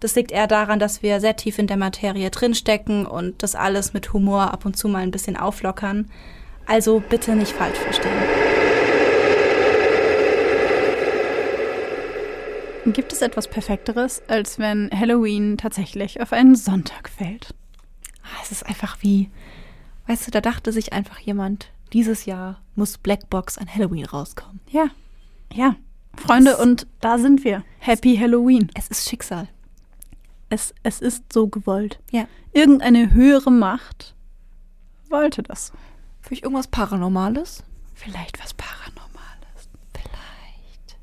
Das liegt eher daran, dass wir sehr tief in der Materie drinstecken und das alles mit Humor ab und zu mal ein bisschen auflockern. Also bitte nicht falsch verstehen. Gibt es etwas Perfekteres, als wenn Halloween tatsächlich auf einen Sonntag fällt? Ah, es ist einfach wie, weißt du, da dachte sich einfach jemand, dieses Jahr muss Blackbox an Halloween rauskommen. Ja, ja. Freunde, es, und da sind wir. Happy Halloween. Es ist Schicksal. Es, es ist so gewollt. Ja. Irgendeine höhere Macht wollte das. Vielleicht irgendwas Paranormales? Vielleicht was Paranormales. Vielleicht.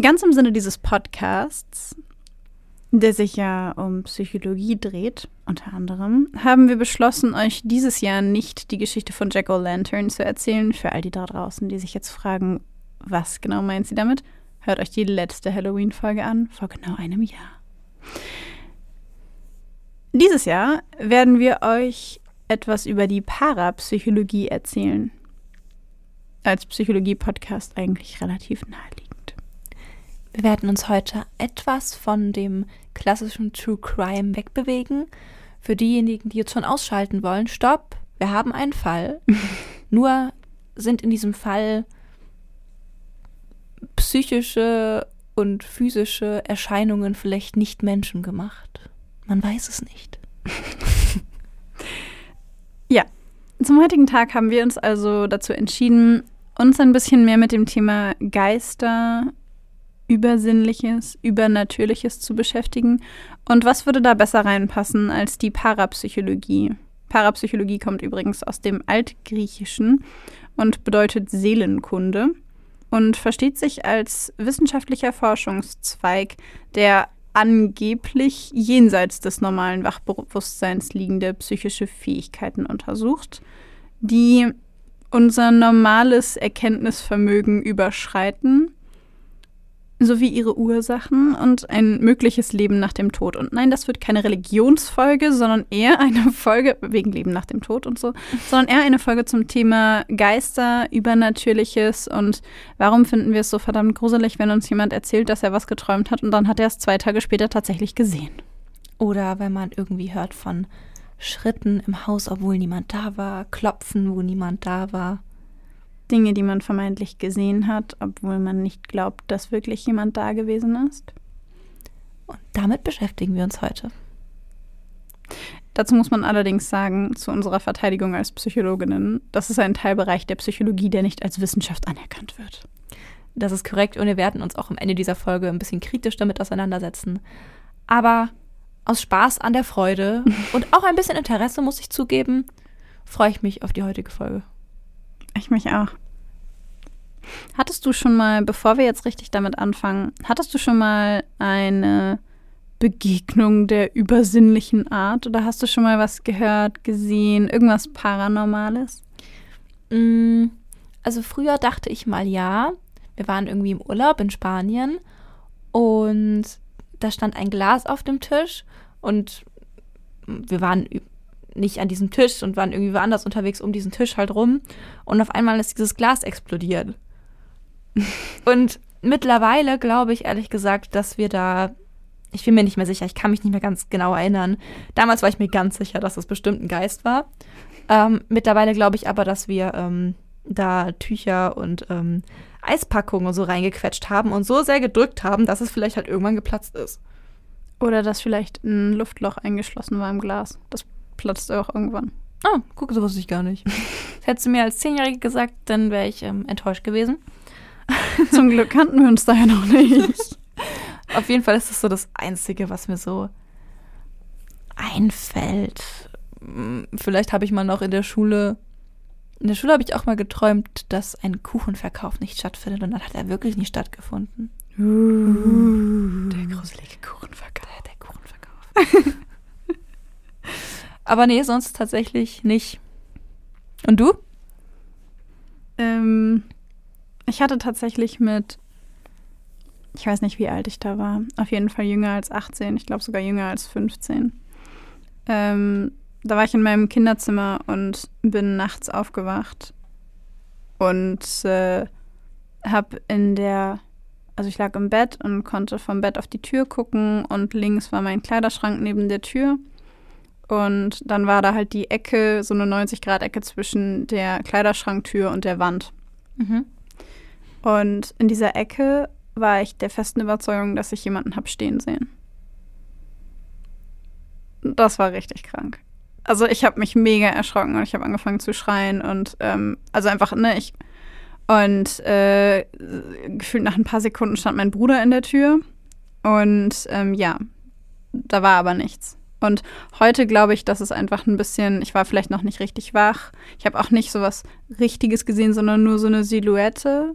Ganz im Sinne dieses Podcasts, der sich ja um Psychologie dreht, unter anderem, haben wir beschlossen, euch dieses Jahr nicht die Geschichte von Jack O'Lantern zu erzählen. Für all die da draußen, die sich jetzt fragen, was genau meint sie damit? Hört euch die letzte Halloween-Folge an, vor genau einem Jahr. Dieses Jahr werden wir euch etwas über die Parapsychologie erzählen. Als Psychologie-Podcast eigentlich relativ naheliegend. Wir werden uns heute etwas von dem klassischen True Crime wegbewegen. Für diejenigen, die jetzt schon ausschalten wollen, stopp, wir haben einen Fall. Nur sind in diesem Fall psychische und physische Erscheinungen vielleicht nicht menschengemacht. Man weiß es nicht. ja, zum heutigen Tag haben wir uns also dazu entschieden, uns ein bisschen mehr mit dem Thema Geister, Übersinnliches, Übernatürliches zu beschäftigen. Und was würde da besser reinpassen als die Parapsychologie? Parapsychologie kommt übrigens aus dem Altgriechischen und bedeutet Seelenkunde und versteht sich als wissenschaftlicher Forschungszweig, der angeblich jenseits des normalen Wachbewusstseins liegende psychische Fähigkeiten untersucht, die unser normales Erkenntnisvermögen überschreiten sowie ihre Ursachen und ein mögliches Leben nach dem Tod. Und nein, das wird keine Religionsfolge, sondern eher eine Folge wegen Leben nach dem Tod und so, sondern eher eine Folge zum Thema Geister, Übernatürliches und warum finden wir es so verdammt gruselig, wenn uns jemand erzählt, dass er was geträumt hat und dann hat er es zwei Tage später tatsächlich gesehen. Oder wenn man irgendwie hört von Schritten im Haus, obwohl niemand da war, Klopfen, wo niemand da war. Dinge, die man vermeintlich gesehen hat, obwohl man nicht glaubt, dass wirklich jemand da gewesen ist. Und damit beschäftigen wir uns heute. Dazu muss man allerdings sagen, zu unserer Verteidigung als Psychologinnen, das ist ein Teilbereich der Psychologie, der nicht als Wissenschaft anerkannt wird. Das ist korrekt und wir werden uns auch am Ende dieser Folge ein bisschen kritisch damit auseinandersetzen. Aber aus Spaß an der Freude und auch ein bisschen Interesse, muss ich zugeben, freue ich mich auf die heutige Folge. Ich mich auch. Hattest du schon mal, bevor wir jetzt richtig damit anfangen, hattest du schon mal eine Begegnung der übersinnlichen Art oder hast du schon mal was gehört, gesehen, irgendwas Paranormales? Mm, also früher dachte ich mal ja. Wir waren irgendwie im Urlaub in Spanien und da stand ein Glas auf dem Tisch und wir waren nicht an diesem Tisch und waren irgendwie woanders unterwegs um diesen Tisch halt rum. Und auf einmal ist dieses Glas explodiert. und mittlerweile glaube ich ehrlich gesagt, dass wir da, ich bin mir nicht mehr sicher, ich kann mich nicht mehr ganz genau erinnern. Damals war ich mir ganz sicher, dass das bestimmt ein Geist war. Ähm, mittlerweile glaube ich aber, dass wir ähm, da Tücher und ähm, Eispackungen so reingequetscht haben und so sehr gedrückt haben, dass es vielleicht halt irgendwann geplatzt ist. Oder dass vielleicht ein Luftloch eingeschlossen war im Glas. Das platzt auch irgendwann. Ah, guck, so wusste ich gar nicht. Hättest du mir als Zehnjährige gesagt, dann wäre ich ähm, enttäuscht gewesen. Zum Glück kannten wir uns da ja noch nicht. Auf jeden Fall ist das so das Einzige, was mir so einfällt. Hm, Vielleicht habe ich mal noch in der Schule. In der Schule habe ich auch mal geträumt, dass ein Kuchenverkauf nicht stattfindet und dann hat er wirklich nicht stattgefunden. Der gruselige Kuchenverkauf. Der, der Kuchenverkauf. Aber nee, sonst tatsächlich nicht. Und du? Ähm, ich hatte tatsächlich mit, ich weiß nicht, wie alt ich da war, auf jeden Fall jünger als 18, ich glaube sogar jünger als 15. Ähm, da war ich in meinem Kinderzimmer und bin nachts aufgewacht und äh, habe in der, also ich lag im Bett und konnte vom Bett auf die Tür gucken und links war mein Kleiderschrank neben der Tür. Und dann war da halt die Ecke, so eine 90-Grad-Ecke zwischen der Kleiderschranktür und der Wand. Mhm. Und in dieser Ecke war ich der festen Überzeugung, dass ich jemanden habe stehen sehen. Das war richtig krank. Also ich habe mich mega erschrocken und ich habe angefangen zu schreien und ähm, also einfach, ne, ich und äh, gefühlt nach ein paar Sekunden stand mein Bruder in der Tür und ähm, ja, da war aber nichts. Und heute glaube ich, dass es einfach ein bisschen, ich war vielleicht noch nicht richtig wach. Ich habe auch nicht so was Richtiges gesehen, sondern nur so eine Silhouette.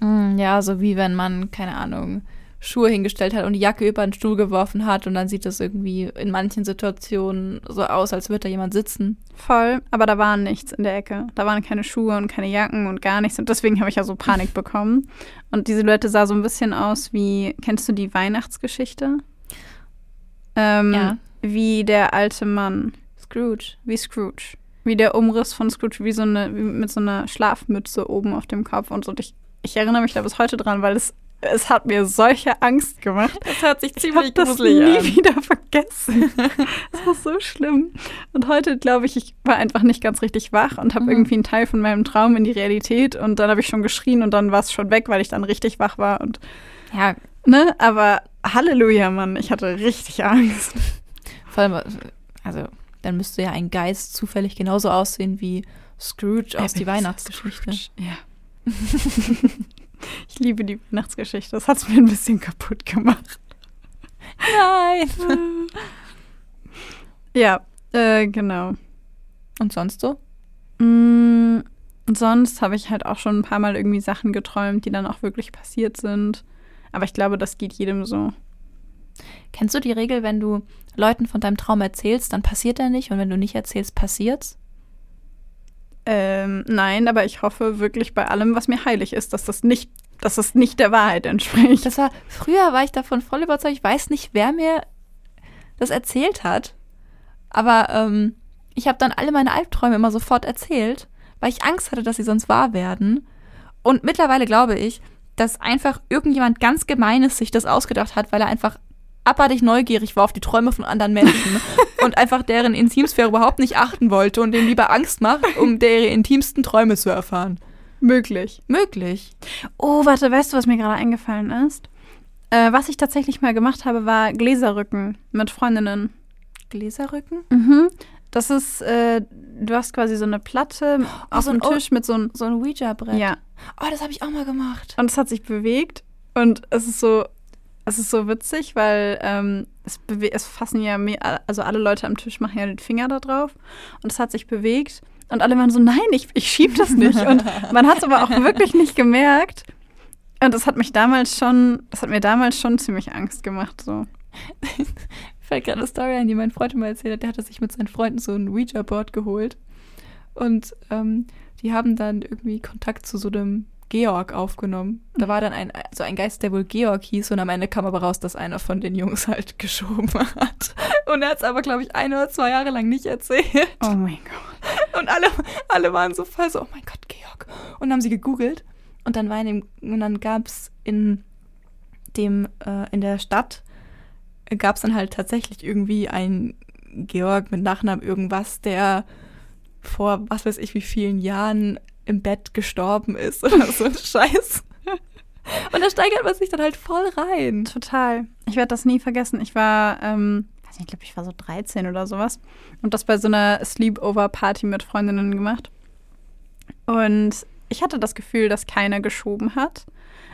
Mm, Ja, so wie wenn man, keine Ahnung, Schuhe hingestellt hat und die Jacke über den Stuhl geworfen hat und dann sieht das irgendwie in manchen Situationen so aus, als würde da jemand sitzen. Voll, aber da war nichts in der Ecke. Da waren keine Schuhe und keine Jacken und gar nichts. Und deswegen habe ich ja so Panik bekommen. Und die Silhouette sah so ein bisschen aus wie, kennst du die Weihnachtsgeschichte? Ähm, Ja. Wie der alte Mann, Scrooge. wie Scrooge. Wie der Umriss von Scrooge, wie so eine, wie mit so einer Schlafmütze oben auf dem Kopf und so. Und ich, ich erinnere mich da bis heute dran, weil es, es hat mir solche Angst gemacht. Das hört sich Ich habe das nie wieder vergessen. Das war so schlimm. Und heute glaube ich, ich war einfach nicht ganz richtig wach und habe Mhm. irgendwie einen Teil von meinem Traum in die Realität und dann habe ich schon geschrien und dann war es schon weg, weil ich dann richtig wach war und Ja, ne, aber Halleluja, Mann, ich hatte richtig Angst. Vor allem, also dann müsste ja ein Geist zufällig genauso aussehen wie Scrooge aus die Ebenezer Weihnachtsgeschichte. Scrooge, Ja. ich liebe die Weihnachtsgeschichte. Das hat es mir ein bisschen kaputt gemacht. Nein. Ja, äh, genau. Und sonst so? Mm, sonst habe ich halt auch schon ein paar Mal irgendwie Sachen geträumt, die dann auch wirklich passiert sind. Aber ich glaube, das geht jedem so. Kennst du die Regel, wenn du Leuten von deinem Traum erzählst, dann passiert er nicht und wenn du nicht erzählst, passiert's? Ähm, nein, aber ich hoffe wirklich bei allem, was mir heilig ist, dass das nicht, dass das nicht der Wahrheit entspricht. Das war, früher war ich davon voll überzeugt. Ich weiß nicht, wer mir das erzählt hat. Aber ähm, ich habe dann alle meine Albträume immer sofort erzählt, weil ich Angst hatte, dass sie sonst wahr werden. Und mittlerweile glaube ich, dass einfach irgendjemand ganz Gemeines sich das ausgedacht hat, weil er einfach abartig neugierig war auf die Träume von anderen Menschen und einfach deren Intimsphäre überhaupt nicht achten wollte und denen lieber Angst macht, um deren intimsten Träume zu erfahren. möglich. Möglich. Oh, warte, weißt du, was mir gerade eingefallen ist? Äh, was ich tatsächlich mal gemacht habe, war Gläserrücken mit Freundinnen. Gläserrücken? Mhm. Das ist, äh, du hast quasi so eine Platte auf so dem Tisch mit so einem. So ein Ouija-Brett. Ja. Oh, das habe ich auch mal gemacht. Und es hat sich bewegt und es ist so, es ist so witzig, weil ähm, es, es fassen ja, mehr, also alle Leute am Tisch machen ja den Finger da drauf und es hat sich bewegt und alle waren so, nein, ich, ich schieb das nicht. Und man hat es aber auch wirklich nicht gemerkt. Und das hat mich damals schon, das hat mir damals schon ziemlich Angst gemacht. So. Fällt gerade eine Story ein, die mein Freund mal erzählt hat. Der hatte sich mit seinen Freunden so ein Ouija-Board geholt. Und ähm, die haben dann irgendwie Kontakt zu so einem Georg aufgenommen. Da war dann ein, so ein Geist, der wohl Georg hieß. Und am Ende kam aber raus, dass einer von den Jungs halt geschoben hat. Und er hat es aber, glaube ich, ein oder zwei Jahre lang nicht erzählt. Oh mein Gott. Und alle, alle waren so voll so, oh mein Gott, Georg. Und haben sie gegoogelt. Und dann war in dem, und dann gab es in dem, äh, in der Stadt, gab es dann halt tatsächlich irgendwie einen Georg mit Nachnamen irgendwas, der vor was weiß ich wie vielen Jahren im Bett gestorben ist oder so ein Scheiß. Und da steigert man sich dann halt voll rein. Total. Ich werde das nie vergessen. Ich war, ähm, weiß nicht, ich glaube, ich war so 13 oder sowas. Und das bei so einer Sleepover-Party mit Freundinnen gemacht. Und ich hatte das Gefühl, dass keiner geschoben hat.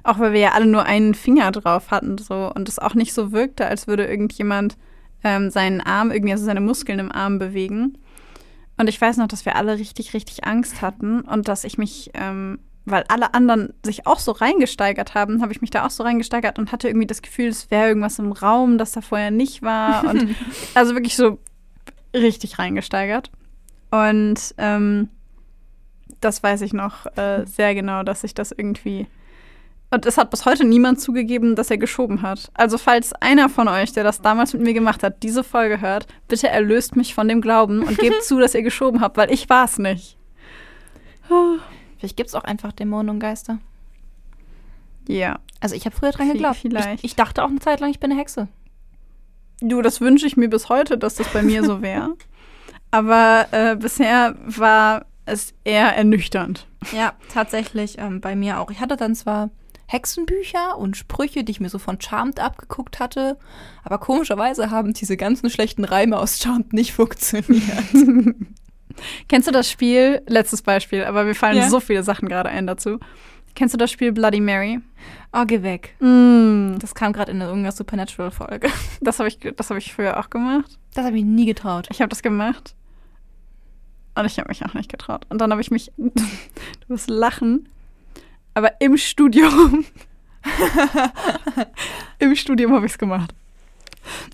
Auch weil wir ja alle nur einen Finger drauf hatten so und es auch nicht so wirkte, als würde irgendjemand ähm, seinen Arm, irgendwie also seine Muskeln im Arm bewegen. Und ich weiß noch, dass wir alle richtig, richtig Angst hatten und dass ich mich, ähm, weil alle anderen sich auch so reingesteigert haben, habe ich mich da auch so reingesteigert und hatte irgendwie das Gefühl, es wäre irgendwas im Raum, das da vorher nicht war. Und also wirklich so richtig reingesteigert. Und ähm, das weiß ich noch äh, sehr genau, dass ich das irgendwie und es hat bis heute niemand zugegeben, dass er geschoben hat. Also falls einer von euch, der das damals mit mir gemacht hat, diese Folge hört, bitte erlöst mich von dem Glauben und gebt zu, dass ihr geschoben habt, weil ich war es nicht. Vielleicht gibt es auch einfach Dämonen und Geister. Ja. Also ich habe früher dran geglaubt. Vielleicht. Ich, ich dachte auch eine Zeit lang, ich bin eine Hexe. Du, das wünsche ich mir bis heute, dass das bei mir so wäre. Aber äh, bisher war es eher ernüchternd. Ja, tatsächlich ähm, bei mir auch. Ich hatte dann zwar Hexenbücher und Sprüche, die ich mir so von Charmed abgeguckt hatte. Aber komischerweise haben diese ganzen schlechten Reime aus Charmed nicht funktioniert. Kennst du das Spiel? Letztes Beispiel, aber mir fallen Ja. so viele Sachen gerade ein dazu. Kennst du das Spiel Bloody Mary? Oh, geh weg. Mm, Das kam gerade in irgendeiner Supernatural-Folge. das habe ich, das hab ich früher auch gemacht. Das habe ich nie getraut. Ich habe das gemacht. Und ich habe mich auch nicht getraut. Und dann habe ich mich, du wirst lachen, aber im Studium, im Studium habe ich es gemacht.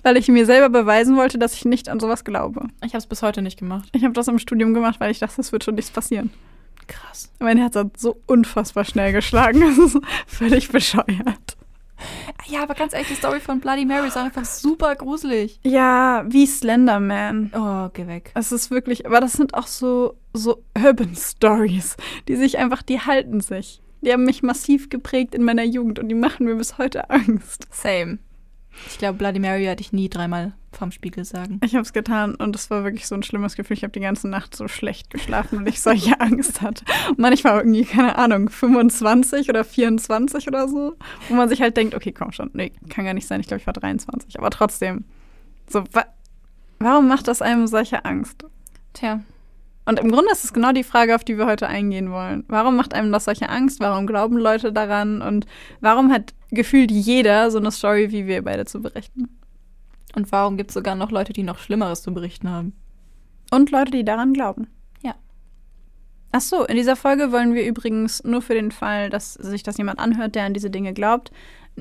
Weil ich mir selber beweisen wollte, dass ich nicht an sowas glaube. Ich habe es bis heute nicht gemacht. Ich habe das im Studium gemacht, weil ich dachte, es wird schon nichts passieren. Krass. Mein Herz hat so unfassbar schnell geschlagen. Das ist völlig bescheuert. Ja, aber ganz ehrlich, die Story von Bloody Mary ist einfach super gruselig. Ja, wie Slenderman. Oh, geh weg. Es ist wirklich, aber das sind auch so, so Urban Stories, die sich einfach, die halten sich. Die haben mich massiv geprägt in meiner Jugend und die machen mir bis heute Angst. Same. Ich glaube, Bloody Mary werde ich nie dreimal vorm Spiegel sagen. Ich habe es getan und es war wirklich so ein schlimmes Gefühl. Ich habe die ganze Nacht so schlecht geschlafen, weil ich solche Angst hatte. Und manchmal irgendwie, keine Ahnung, 25 oder 24 oder so, wo man sich halt denkt, okay, komm schon. Nee, kann gar nicht sein. Ich glaube, ich war 23. Aber trotzdem. So, wa warum macht das einem solche Angst? Tja, Und im Grunde ist es genau die Frage, auf die wir heute eingehen wollen. Warum macht einem das solche Angst? Warum glauben Leute daran? Und warum hat gefühlt jeder so eine Story wie wir beide zu berichten? und warum gibt es sogar noch Leute, die noch Schlimmeres zu berichten haben? Und Leute, die daran glauben. Ja. Ach so, in dieser Folge wollen wir übrigens nur für den Fall, dass sich das jemand anhört, der an diese Dinge glaubt,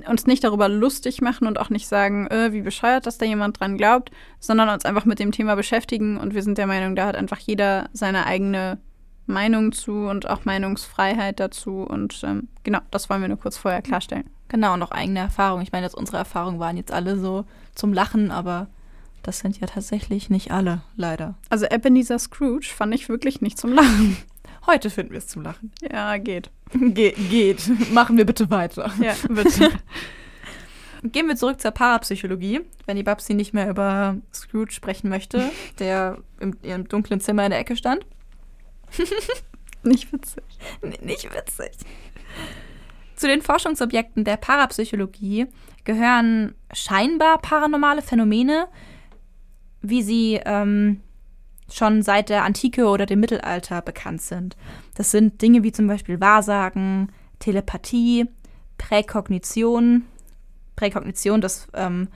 uns nicht darüber lustig machen und auch nicht sagen, äh, wie bescheuert, dass da jemand dran glaubt, sondern uns einfach mit dem Thema beschäftigen. Und wir sind der Meinung, da hat einfach jeder seine eigene Meinung zu und auch Meinungsfreiheit dazu. Und ähm, genau, das wollen wir nur kurz vorher klarstellen. Genau, und auch eigene Erfahrungen. Ich meine, jetzt unsere Erfahrungen waren jetzt alle so zum Lachen, aber das sind ja tatsächlich nicht alle, leider. Also Ebenezer Scrooge fand ich wirklich nicht zum Lachen. Heute finden wir es zum Lachen. Ja, geht. Ge geht. Machen wir bitte weiter. Ja, bitte. Gehen wir zurück zur Parapsychologie, wenn die Babsi nicht mehr über Scrooge sprechen möchte, der im ihrem dunklen Zimmer in der Ecke stand. nicht witzig. N nicht witzig. Zu den Forschungsobjekten der Parapsychologie gehören scheinbar paranormale Phänomene, wie sie ähm, schon seit der Antike oder dem Mittelalter bekannt sind. Das sind Dinge wie zum Beispiel Wahrsagen, Telepathie, Präkognition. Präkognition, das ähm,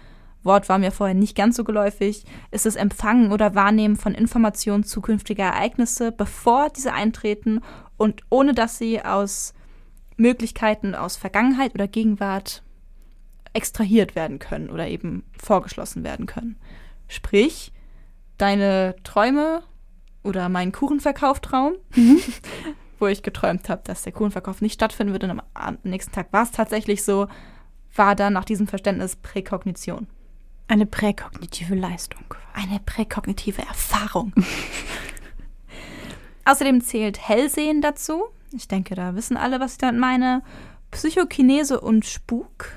Wort war mir vorher nicht ganz so geläufig, ist das Empfangen oder Wahrnehmen von Informationen zukünftiger Ereignisse, bevor diese eintreten und ohne dass sie aus Möglichkeiten aus Vergangenheit oder Gegenwart extrahiert werden können oder eben vorgeschlossen werden können. Sprich, deine Träume oder mein Kuchenverkauftraum, wo ich geträumt habe, dass der Kuchenverkauf nicht stattfinden würde und am, am nächsten Tag war es tatsächlich so, war dann nach diesem Verständnis Präkognition. Eine präkognitive Leistung. Eine präkognitive Erfahrung. Außerdem zählt Hellsehen dazu. Ich denke, da wissen alle, was ich damit meine. Psychokinese und Spuk.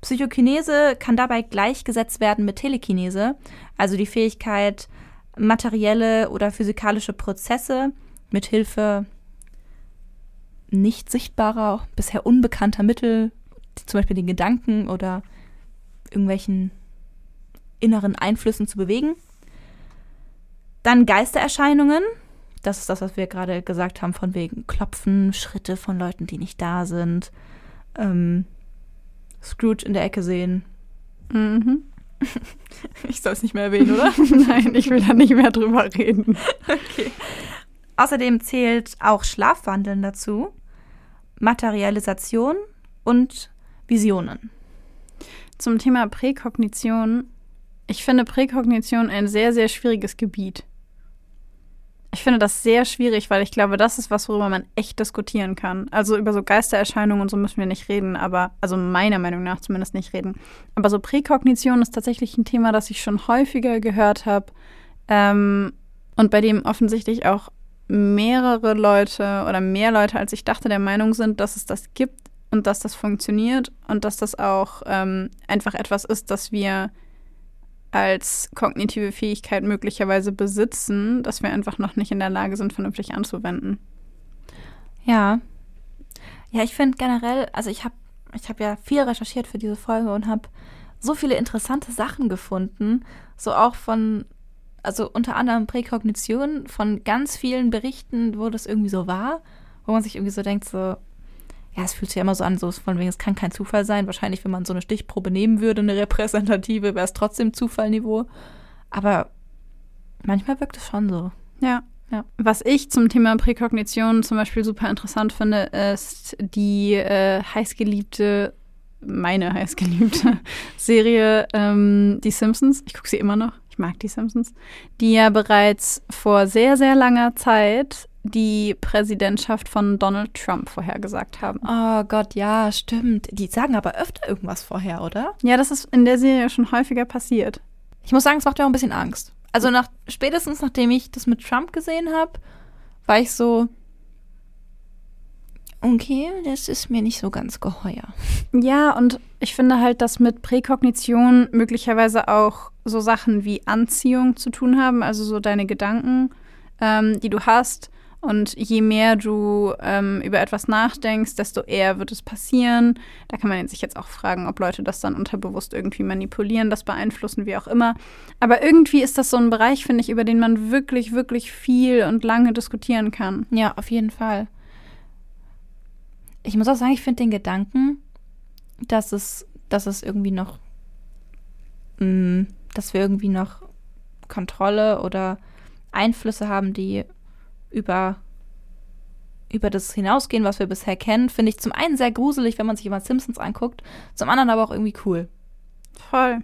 Psychokinese kann dabei gleichgesetzt werden mit Telekinese, also die Fähigkeit, materielle oder physikalische Prozesse mit Hilfe nicht sichtbarer, bisher unbekannter Mittel, zum Beispiel den Gedanken oder irgendwelchen inneren Einflüssen zu bewegen. Dann Geistererscheinungen. Das ist das, was wir gerade gesagt haben, von wegen Klopfen, Schritte von Leuten, die nicht da sind. Ähm, Scrooge in der Ecke sehen. Mhm. Ich soll es nicht mehr erwähnen, oder? Nein, ich will da nicht mehr drüber reden. Okay. Außerdem zählt auch Schlafwandeln dazu, Materialisation und Visionen. Zum Thema Präkognition. Ich finde Präkognition ein sehr, sehr schwieriges Gebiet. Ich finde das sehr schwierig, weil ich glaube, das ist was, worüber man echt diskutieren kann. Also über so Geistererscheinungen und so müssen wir nicht reden, aber, also meiner Meinung nach zumindest nicht reden. Aber so Präkognition ist tatsächlich ein Thema, das ich schon häufiger gehört habe ähm, und bei dem offensichtlich auch mehrere Leute oder mehr Leute, als ich dachte, der Meinung sind, dass es das gibt und dass das funktioniert und dass das auch ähm, einfach etwas ist, das wir als kognitive Fähigkeit möglicherweise besitzen, dass wir einfach noch nicht in der Lage sind, vernünftig anzuwenden. Ja. Ja, ich finde generell, also ich habe ich hab ja viel recherchiert für diese Folge und habe so viele interessante Sachen gefunden, so auch von, also unter anderem Präkognition, von ganz vielen Berichten, wo das irgendwie so war, wo man sich irgendwie so denkt, so, ja, es fühlt sich ja immer so an, so von wegen, es kann kein Zufall sein. Wahrscheinlich, wenn man so eine Stichprobe nehmen würde, eine repräsentative, wäre es trotzdem Zufallniveau. Aber manchmal wirkt es schon so. Ja. Ja. Was ich zum Thema Präkognition zum Beispiel super interessant finde, ist die äh, heißgeliebte, meine heißgeliebte Serie ähm, Die Simpsons. Ich gucke sie immer noch. Ich mag die Simpsons. Die ja bereits vor sehr, sehr langer Zeit die Präsidentschaft von Donald Trump vorhergesagt haben. Oh Gott, ja, stimmt. Die sagen aber öfter irgendwas vorher, oder? Ja, das ist in der Serie schon häufiger passiert. Ich muss sagen, es macht mir auch ein bisschen Angst. Also nach, spätestens nachdem ich das mit Trump gesehen habe, war ich so, okay, das ist mir nicht so ganz geheuer. Ja, und ich finde halt, dass mit Präkognition möglicherweise auch so Sachen wie Anziehung zu tun haben, also so deine Gedanken, ähm, die du hast und je mehr du ähm, über etwas nachdenkst, desto eher wird es passieren. Da kann man sich jetzt auch fragen, ob Leute das dann unterbewusst irgendwie manipulieren, das beeinflussen, wie auch immer. Aber irgendwie ist das so ein Bereich, finde ich, über den man wirklich, wirklich viel und lange diskutieren kann. Ja, auf jeden Fall. Ich muss auch sagen, ich finde den Gedanken, dass es, dass es irgendwie noch, mh, mm, dass wir irgendwie noch Kontrolle oder Einflüsse haben, die über, über das hinausgehen, was wir bisher kennen, finde ich zum einen sehr gruselig, wenn man sich immer Simpsons anguckt, zum anderen aber auch irgendwie cool. Voll.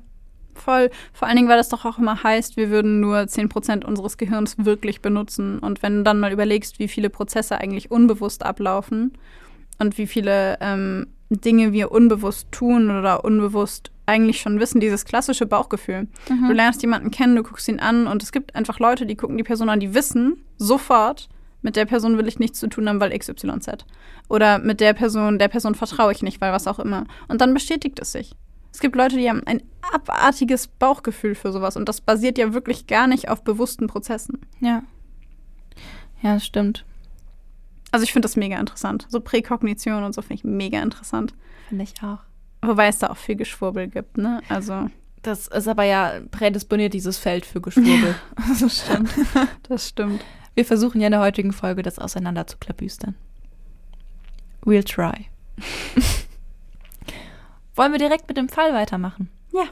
Voll. Vor allen Dingen, weil das doch auch immer heißt, wir würden nur 10% unseres Gehirns wirklich benutzen. Und wenn du dann mal überlegst, wie viele Prozesse eigentlich unbewusst ablaufen und wie viele ähm, Dinge wir unbewusst tun oder unbewusst eigentlich schon wissen, dieses klassische Bauchgefühl. Mhm. Du lernst jemanden kennen, du guckst ihn an und es gibt einfach Leute, die gucken die Person an, die wissen sofort, mit der Person will ich nichts zu tun haben, weil XYZ. Oder mit der Person, der Person vertraue ich nicht, weil was auch immer. Und dann bestätigt es sich. Es gibt Leute, die haben ein abartiges Bauchgefühl für sowas und das basiert ja wirklich gar nicht auf bewussten Prozessen. Ja. Ja, das stimmt. Also ich finde das mega interessant. So Präkognition und so finde ich mega interessant. Finde ich auch. Wobei es da auch viel Geschwurbel gibt, ne? Also. Das ist aber ja prädisponiert, dieses Feld für Geschwurbel. das stimmt. Das stimmt. Wir versuchen ja in der heutigen Folge, das auseinander zu klabüstern. We'll try. Wollen wir direkt mit dem Fall weitermachen? Ja.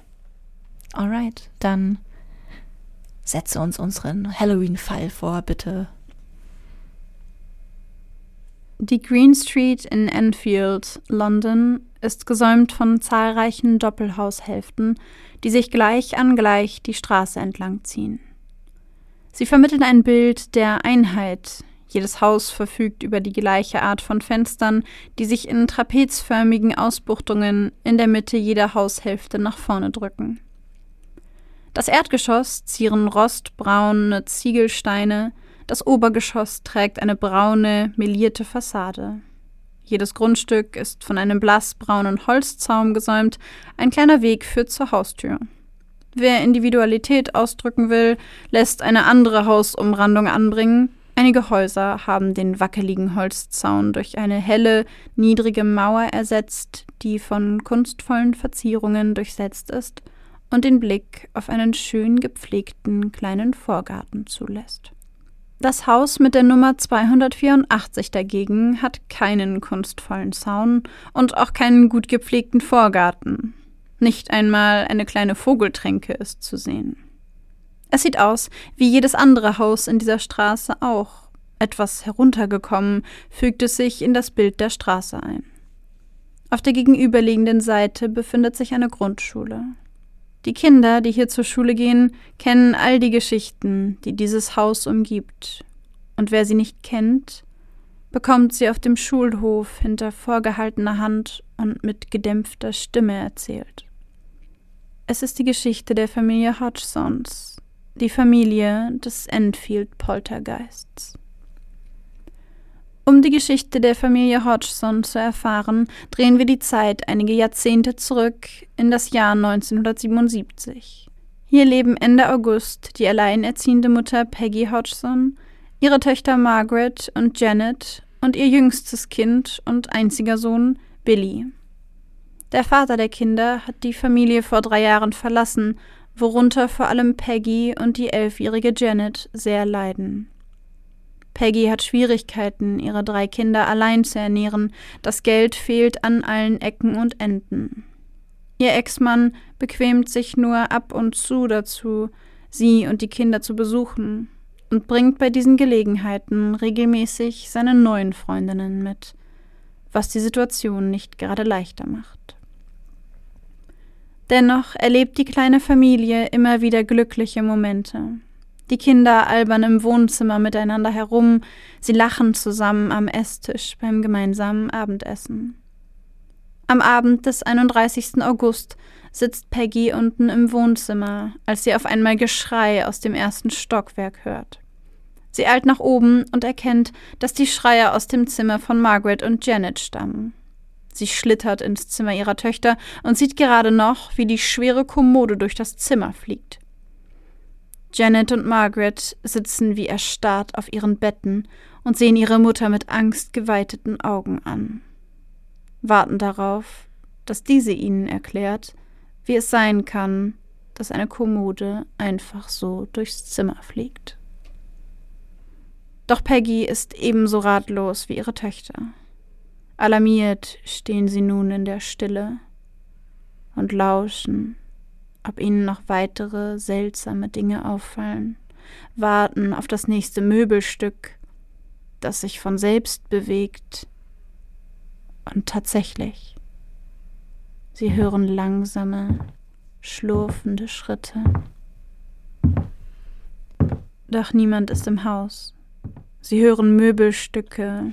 Alright, dann setze uns unseren Halloween-Fall vor, bitte. Die Green Street in Enfield, London, ist gesäumt von zahlreichen Doppelhaushälften, die sich gleich an gleich die Straße entlang ziehen. Sie vermitteln ein Bild der Einheit. Jedes Haus verfügt über die gleiche Art von Fenstern, die sich in trapezförmigen Ausbuchtungen in der Mitte jeder Haushälfte nach vorne drücken. Das Erdgeschoss zieren rostbraune Ziegelsteine, das Obergeschoss trägt eine braune, melierte Fassade. Jedes Grundstück ist von einem blassbraunen Holzzaum gesäumt, ein kleiner Weg führt zur Haustür. Wer Individualität ausdrücken will, lässt eine andere Hausumrandung anbringen. Einige Häuser haben den wackeligen Holzzaun durch eine helle, niedrige Mauer ersetzt, die von kunstvollen Verzierungen durchsetzt ist und den Blick auf einen schön gepflegten kleinen Vorgarten zulässt. Das Haus mit der Nummer 284 dagegen hat keinen kunstvollen Zaun und auch keinen gut gepflegten Vorgarten. Nicht einmal eine kleine Vogeltränke ist zu sehen. Es sieht aus wie jedes andere Haus in dieser Straße auch. Etwas heruntergekommen, fügt es sich in das Bild der Straße ein. Auf der gegenüberliegenden Seite befindet sich eine Grundschule. Die Kinder, die hier zur Schule gehen, kennen all die Geschichten, die dieses Haus umgibt. Und wer sie nicht kennt, bekommt sie auf dem Schulhof hinter vorgehaltener Hand und mit gedämpfter Stimme erzählt. Es ist die Geschichte der Familie Hodgsons, die Familie des Enfield Poltergeists. Um die Geschichte der Familie Hodgson zu erfahren, drehen wir die Zeit einige Jahrzehnte zurück in das Jahr 1977. Hier leben Ende August die alleinerziehende Mutter Peggy Hodgson, ihre Töchter Margaret und Janet und ihr jüngstes Kind und einziger Sohn Billy. Der Vater der Kinder hat die Familie vor drei Jahren verlassen, worunter vor allem Peggy und die elfjährige Janet sehr leiden. Peggy hat Schwierigkeiten, ihre drei Kinder allein zu ernähren, das Geld fehlt an allen Ecken und Enden. Ihr Ex-Mann bequemt sich nur ab und zu dazu, sie und die Kinder zu besuchen und bringt bei diesen Gelegenheiten regelmäßig seine neuen Freundinnen mit, was die Situation nicht gerade leichter macht. Dennoch erlebt die kleine Familie immer wieder glückliche Momente. Die Kinder albern im Wohnzimmer miteinander herum, sie lachen zusammen am Esstisch beim gemeinsamen Abendessen. Am Abend des 31. August sitzt Peggy unten im Wohnzimmer, als sie auf einmal Geschrei aus dem ersten Stockwerk hört. Sie eilt nach oben und erkennt, dass die Schreie aus dem Zimmer von Margaret und Janet stammen. Sie schlittert ins Zimmer ihrer Töchter und sieht gerade noch, wie die schwere Kommode durch das Zimmer fliegt. Janet und Margaret sitzen wie erstarrt auf ihren Betten und sehen ihre Mutter mit angstgeweiteten Augen an. Warten darauf, dass diese ihnen erklärt, wie es sein kann, dass eine Kommode einfach so durchs Zimmer fliegt. Doch Peggy ist ebenso ratlos wie ihre Töchter. Alarmiert stehen sie nun in der Stille und lauschen ob ihnen noch weitere seltsame Dinge auffallen, warten auf das nächste Möbelstück, das sich von selbst bewegt. Und tatsächlich, sie hören langsame, schlurfende Schritte. Doch niemand ist im Haus. Sie hören Möbelstücke,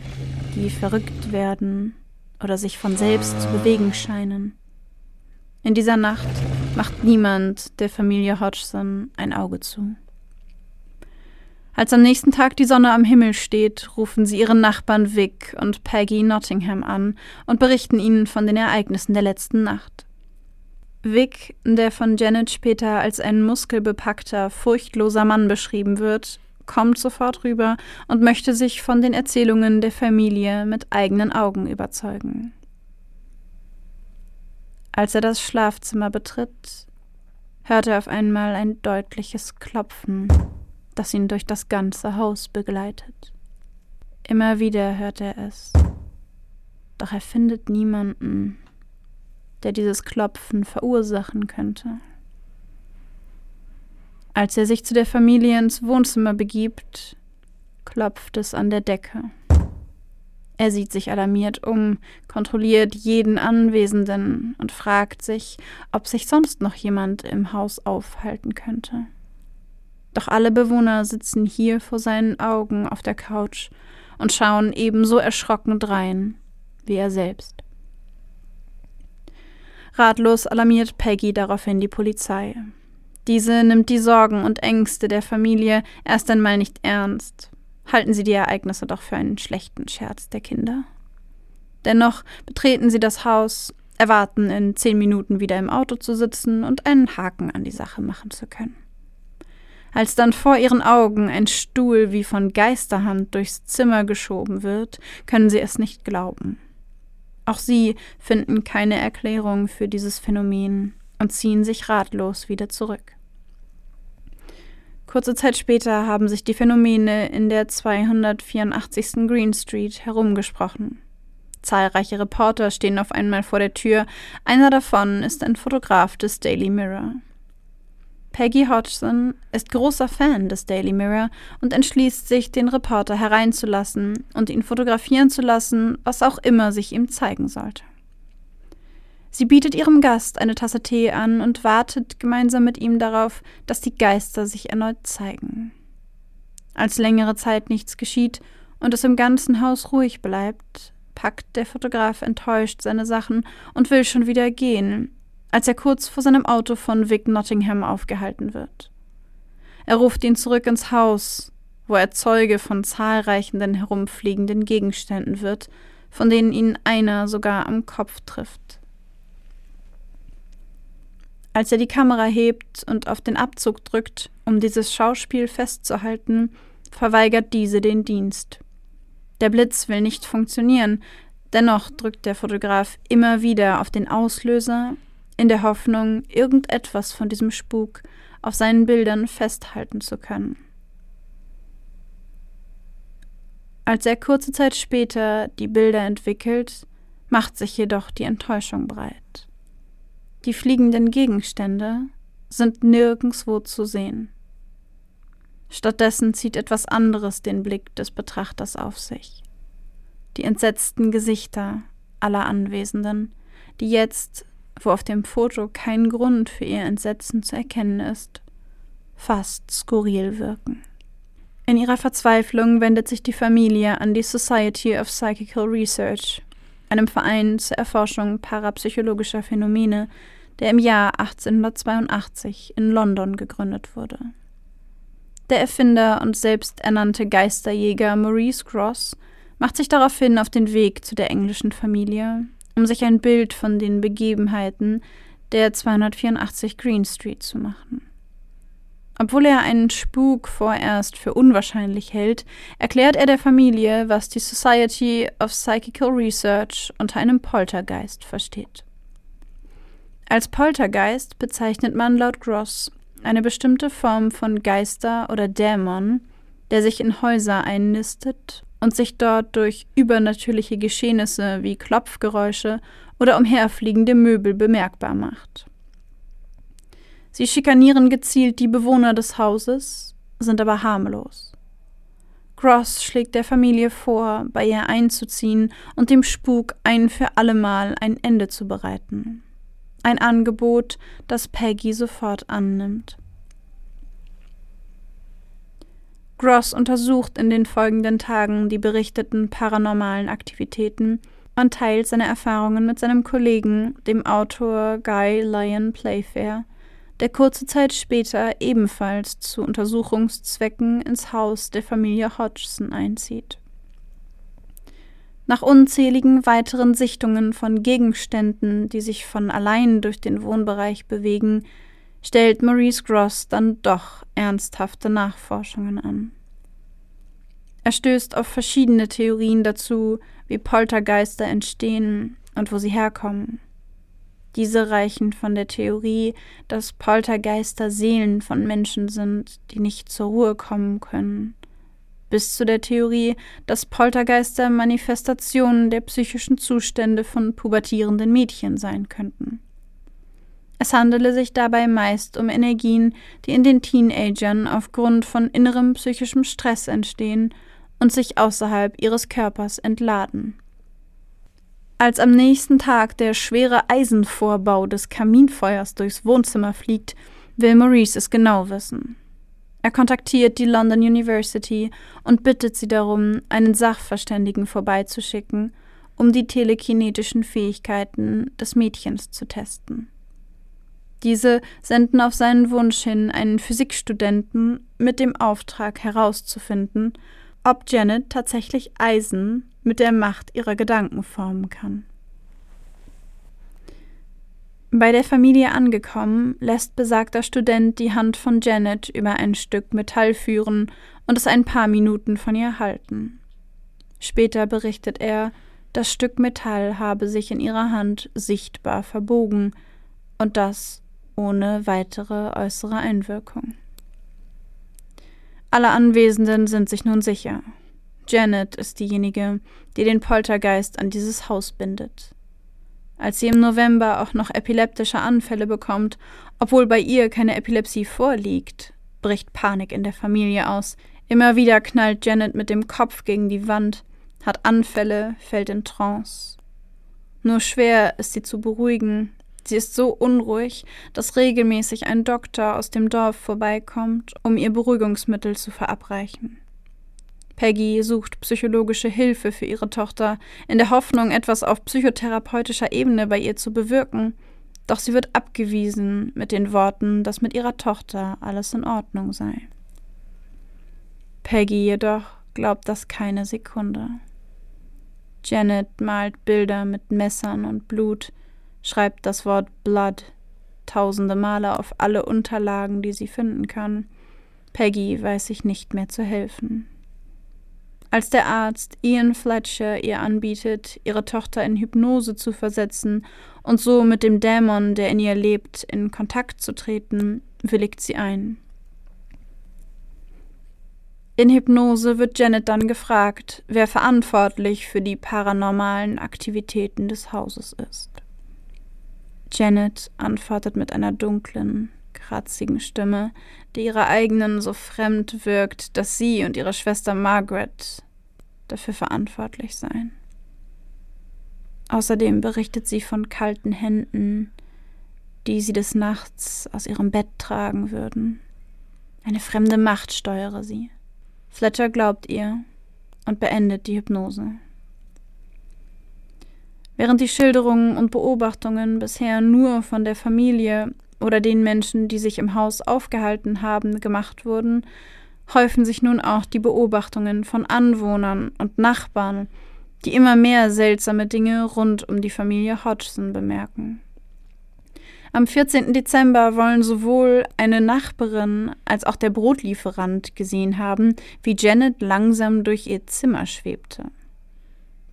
die verrückt werden oder sich von selbst zu bewegen scheinen. In dieser Nacht macht niemand der Familie Hodgson ein Auge zu. Als am nächsten Tag die Sonne am Himmel steht, rufen sie ihren Nachbarn Vic und Peggy Nottingham an und berichten ihnen von den Ereignissen der letzten Nacht. Vic, der von Janet später als ein muskelbepackter, furchtloser Mann beschrieben wird, kommt sofort rüber und möchte sich von den Erzählungen der Familie mit eigenen Augen überzeugen. Als er das Schlafzimmer betritt, hört er auf einmal ein deutliches Klopfen, das ihn durch das ganze Haus begleitet. Immer wieder hört er es, doch er findet niemanden, der dieses Klopfen verursachen könnte. Als er sich zu der Familie ins Wohnzimmer begibt, klopft es an der Decke. Er sieht sich alarmiert um, kontrolliert jeden Anwesenden und fragt sich, ob sich sonst noch jemand im Haus aufhalten könnte. Doch alle Bewohner sitzen hier vor seinen Augen auf der Couch und schauen ebenso erschrocken drein wie er selbst. Ratlos alarmiert Peggy daraufhin die Polizei. Diese nimmt die Sorgen und Ängste der Familie erst einmal nicht ernst, halten sie die Ereignisse doch für einen schlechten Scherz der Kinder. Dennoch betreten sie das Haus, erwarten in zehn Minuten wieder im Auto zu sitzen und einen Haken an die Sache machen zu können. Als dann vor ihren Augen ein Stuhl wie von Geisterhand durchs Zimmer geschoben wird, können sie es nicht glauben. Auch sie finden keine Erklärung für dieses Phänomen und ziehen sich ratlos wieder zurück. Kurze Zeit später haben sich die Phänomene in der 284. Green Street herumgesprochen. Zahlreiche Reporter stehen auf einmal vor der Tür, einer davon ist ein Fotograf des Daily Mirror. Peggy Hodgson ist großer Fan des Daily Mirror und entschließt sich, den Reporter hereinzulassen und ihn fotografieren zu lassen, was auch immer sich ihm zeigen sollte. Sie bietet ihrem Gast eine Tasse Tee an und wartet gemeinsam mit ihm darauf, dass die Geister sich erneut zeigen. Als längere Zeit nichts geschieht und es im ganzen Haus ruhig bleibt, packt der Fotograf enttäuscht seine Sachen und will schon wieder gehen, als er kurz vor seinem Auto von Vic Nottingham aufgehalten wird. Er ruft ihn zurück ins Haus, wo er Zeuge von zahlreichen herumfliegenden Gegenständen wird, von denen ihn einer sogar am Kopf trifft. Als er die Kamera hebt und auf den Abzug drückt, um dieses Schauspiel festzuhalten, verweigert diese den Dienst. Der Blitz will nicht funktionieren, dennoch drückt der Fotograf immer wieder auf den Auslöser in der Hoffnung, irgendetwas von diesem Spuk auf seinen Bildern festhalten zu können. Als er kurze Zeit später die Bilder entwickelt, macht sich jedoch die Enttäuschung breit. Die fliegenden Gegenstände sind nirgendswo zu sehen. Stattdessen zieht etwas anderes den Blick des Betrachters auf sich. Die entsetzten Gesichter aller Anwesenden, die jetzt wo auf dem Foto kein Grund für ihr Entsetzen zu erkennen ist, fast skurril wirken. In ihrer Verzweiflung wendet sich die Familie an die Society of Psychical Research, einem Verein zur Erforschung parapsychologischer Phänomene, der im Jahr 1882 in London gegründet wurde. Der Erfinder und selbsternannte Geisterjäger Maurice Gross macht sich daraufhin auf den Weg zu der englischen Familie um sich ein Bild von den Begebenheiten der 284 Green Street zu machen. Obwohl er einen Spuk vorerst für unwahrscheinlich hält, erklärt er der Familie, was die Society of Psychical Research unter einem Poltergeist versteht. Als Poltergeist bezeichnet man laut Gross eine bestimmte Form von Geister oder Dämon, der sich in Häuser einnistet und sich dort durch übernatürliche Geschehnisse wie Klopfgeräusche oder umherfliegende Möbel bemerkbar macht. Sie schikanieren gezielt die Bewohner des Hauses, sind aber harmlos. Gross schlägt der Familie vor, bei ihr einzuziehen und dem Spuk ein für allemal ein Ende zu bereiten. Ein Angebot, das Peggy sofort annimmt. Gross untersucht in den folgenden Tagen die berichteten paranormalen Aktivitäten und teilt seine Erfahrungen mit seinem Kollegen, dem Autor Guy Lyon Playfair, der kurze Zeit später ebenfalls zu Untersuchungszwecken ins Haus der Familie Hodgson einzieht. Nach unzähligen weiteren Sichtungen von Gegenständen, die sich von allein durch den Wohnbereich bewegen, stellt Maurice Gross dann doch ernsthafte Nachforschungen an. Er stößt auf verschiedene Theorien dazu, wie Poltergeister entstehen und wo sie herkommen. Diese reichen von der Theorie, dass Poltergeister Seelen von Menschen sind, die nicht zur Ruhe kommen können, bis zu der Theorie, dass Poltergeister Manifestationen der psychischen Zustände von pubertierenden Mädchen sein könnten. Es handele sich dabei meist um Energien, die in den Teenagern aufgrund von innerem psychischem Stress entstehen und sich außerhalb ihres Körpers entladen. Als am nächsten Tag der schwere Eisenvorbau des Kaminfeuers durchs Wohnzimmer fliegt, will Maurice es genau wissen. Er kontaktiert die London University und bittet sie darum, einen Sachverständigen vorbeizuschicken, um die telekinetischen Fähigkeiten des Mädchens zu testen. Diese senden auf seinen Wunsch hin einen Physikstudenten mit dem Auftrag herauszufinden, ob Janet tatsächlich Eisen mit der Macht ihrer Gedanken formen kann. Bei der Familie angekommen, lässt besagter Student die Hand von Janet über ein Stück Metall führen und es ein paar Minuten von ihr halten. Später berichtet er, das Stück Metall habe sich in ihrer Hand sichtbar verbogen, und das ohne weitere äußere Einwirkung. Alle Anwesenden sind sich nun sicher. Janet ist diejenige, die den Poltergeist an dieses Haus bindet. Als sie im November auch noch epileptische Anfälle bekommt, obwohl bei ihr keine Epilepsie vorliegt, bricht Panik in der Familie aus. Immer wieder knallt Janet mit dem Kopf gegen die Wand, hat Anfälle, fällt in Trance. Nur schwer ist sie zu beruhigen. Sie ist so unruhig, dass regelmäßig ein Doktor aus dem Dorf vorbeikommt, um ihr Beruhigungsmittel zu verabreichen. Peggy sucht psychologische Hilfe für ihre Tochter, in der Hoffnung, etwas auf psychotherapeutischer Ebene bei ihr zu bewirken, doch sie wird abgewiesen mit den Worten, dass mit ihrer Tochter alles in Ordnung sei. Peggy jedoch glaubt das keine Sekunde. Janet malt Bilder mit Messern und Blut, schreibt das Wort Blood tausende Male auf alle Unterlagen, die sie finden kann. Peggy weiß sich nicht mehr zu helfen. Als der Arzt Ian Fletcher ihr anbietet, ihre Tochter in Hypnose zu versetzen und so mit dem Dämon, der in ihr lebt, in Kontakt zu treten, willigt sie ein. In Hypnose wird Janet dann gefragt, wer verantwortlich für die paranormalen Aktivitäten des Hauses ist. Janet antwortet mit einer dunklen, kratzigen Stimme, die ihrer eigenen so fremd wirkt, dass sie und ihre Schwester Margaret dafür verantwortlich seien. Außerdem berichtet sie von kalten Händen, die sie des Nachts aus ihrem Bett tragen würden. Eine fremde Macht steuere sie. Fletcher glaubt ihr und beendet die Hypnose. Während die Schilderungen und Beobachtungen bisher nur von der Familie oder den Menschen, die sich im Haus aufgehalten haben, gemacht wurden, häufen sich nun auch die Beobachtungen von Anwohnern und Nachbarn, die immer mehr seltsame Dinge rund um die Familie Hodgson bemerken. Am 14. Dezember wollen sowohl eine Nachbarin als auch der Brotlieferant gesehen haben, wie Janet langsam durch ihr Zimmer schwebte.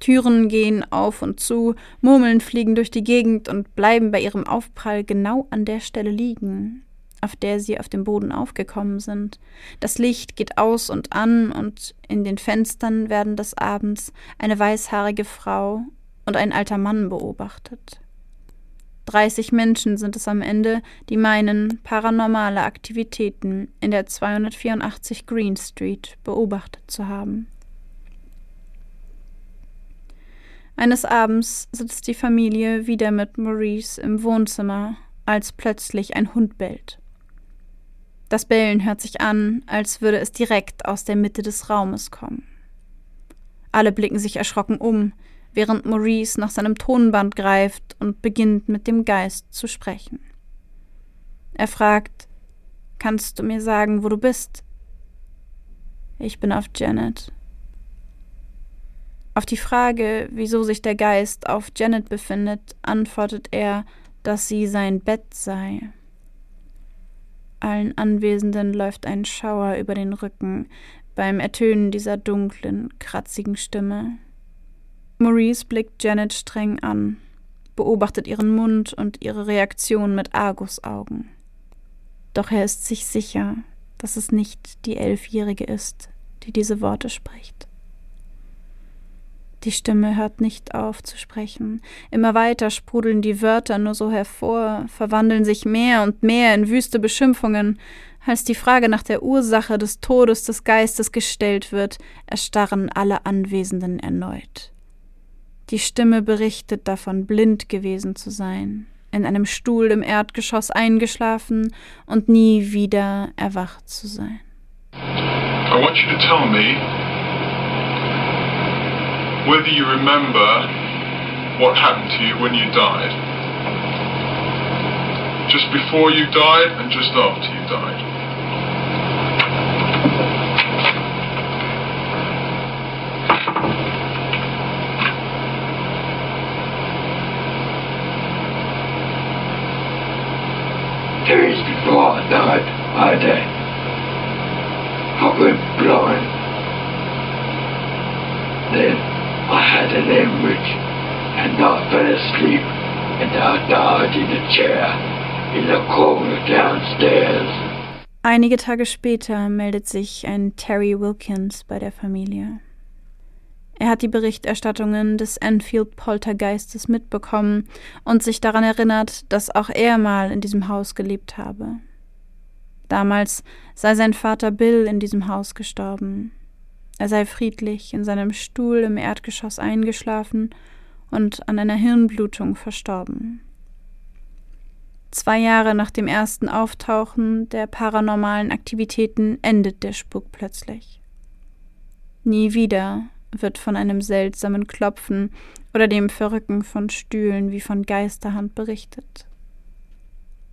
Türen gehen auf und zu, Murmeln fliegen durch die Gegend und bleiben bei ihrem Aufprall genau an der Stelle liegen, auf der sie auf dem Boden aufgekommen sind. Das Licht geht aus und an, und in den Fenstern werden des Abends eine weißhaarige Frau und ein alter Mann beobachtet. 30 Menschen sind es am Ende, die meinen, paranormale Aktivitäten in der 284 Green Street beobachtet zu haben. Eines Abends sitzt die Familie wieder mit Maurice im Wohnzimmer, als plötzlich ein Hund bellt. Das Bellen hört sich an, als würde es direkt aus der Mitte des Raumes kommen. Alle blicken sich erschrocken um, während Maurice nach seinem Tonband greift und beginnt mit dem Geist zu sprechen. Er fragt, Kannst du mir sagen, wo du bist? Ich bin auf Janet, auf die Frage, wieso sich der Geist auf Janet befindet, antwortet er, dass sie sein Bett sei. Allen Anwesenden läuft ein Schauer über den Rücken beim Ertönen dieser dunklen, kratzigen Stimme. Maurice blickt Janet streng an, beobachtet ihren Mund und ihre Reaktion mit Argusaugen. Doch er ist sich sicher, dass es nicht die Elfjährige ist, die diese Worte spricht. Die Stimme hört nicht auf zu sprechen. Immer weiter sprudeln die Wörter nur so hervor, verwandeln sich mehr und mehr in wüste Beschimpfungen. Als die Frage nach der Ursache des Todes des Geistes gestellt wird, erstarren alle Anwesenden erneut. Die Stimme berichtet davon, blind gewesen zu sein, in einem Stuhl im Erdgeschoss eingeschlafen und nie wieder erwacht zu sein. I want you to tell me whether you remember what happened to you when you died. Just before you died and just after you died. Days before I died, I. I went blind. Then I had an hemorrhage and I fell asleep and I died in a chair in the corner downstairs. Einige Tage später meldet sich ein Terry Wilkins bei der Familie. Er hat die Berichterstattungen des Enfield Poltergeistes mitbekommen und sich daran erinnert, dass auch er mal in diesem Haus gelebt habe. Damals sei sein Vater Bill in diesem Haus gestorben. Er sei friedlich in seinem Stuhl im Erdgeschoss eingeschlafen und an einer Hirnblutung verstorben. Zwei Jahre nach dem ersten Auftauchen der paranormalen Aktivitäten endet der Spuk plötzlich. Nie wieder wird von einem seltsamen Klopfen oder dem Verrücken von Stühlen wie von Geisterhand berichtet.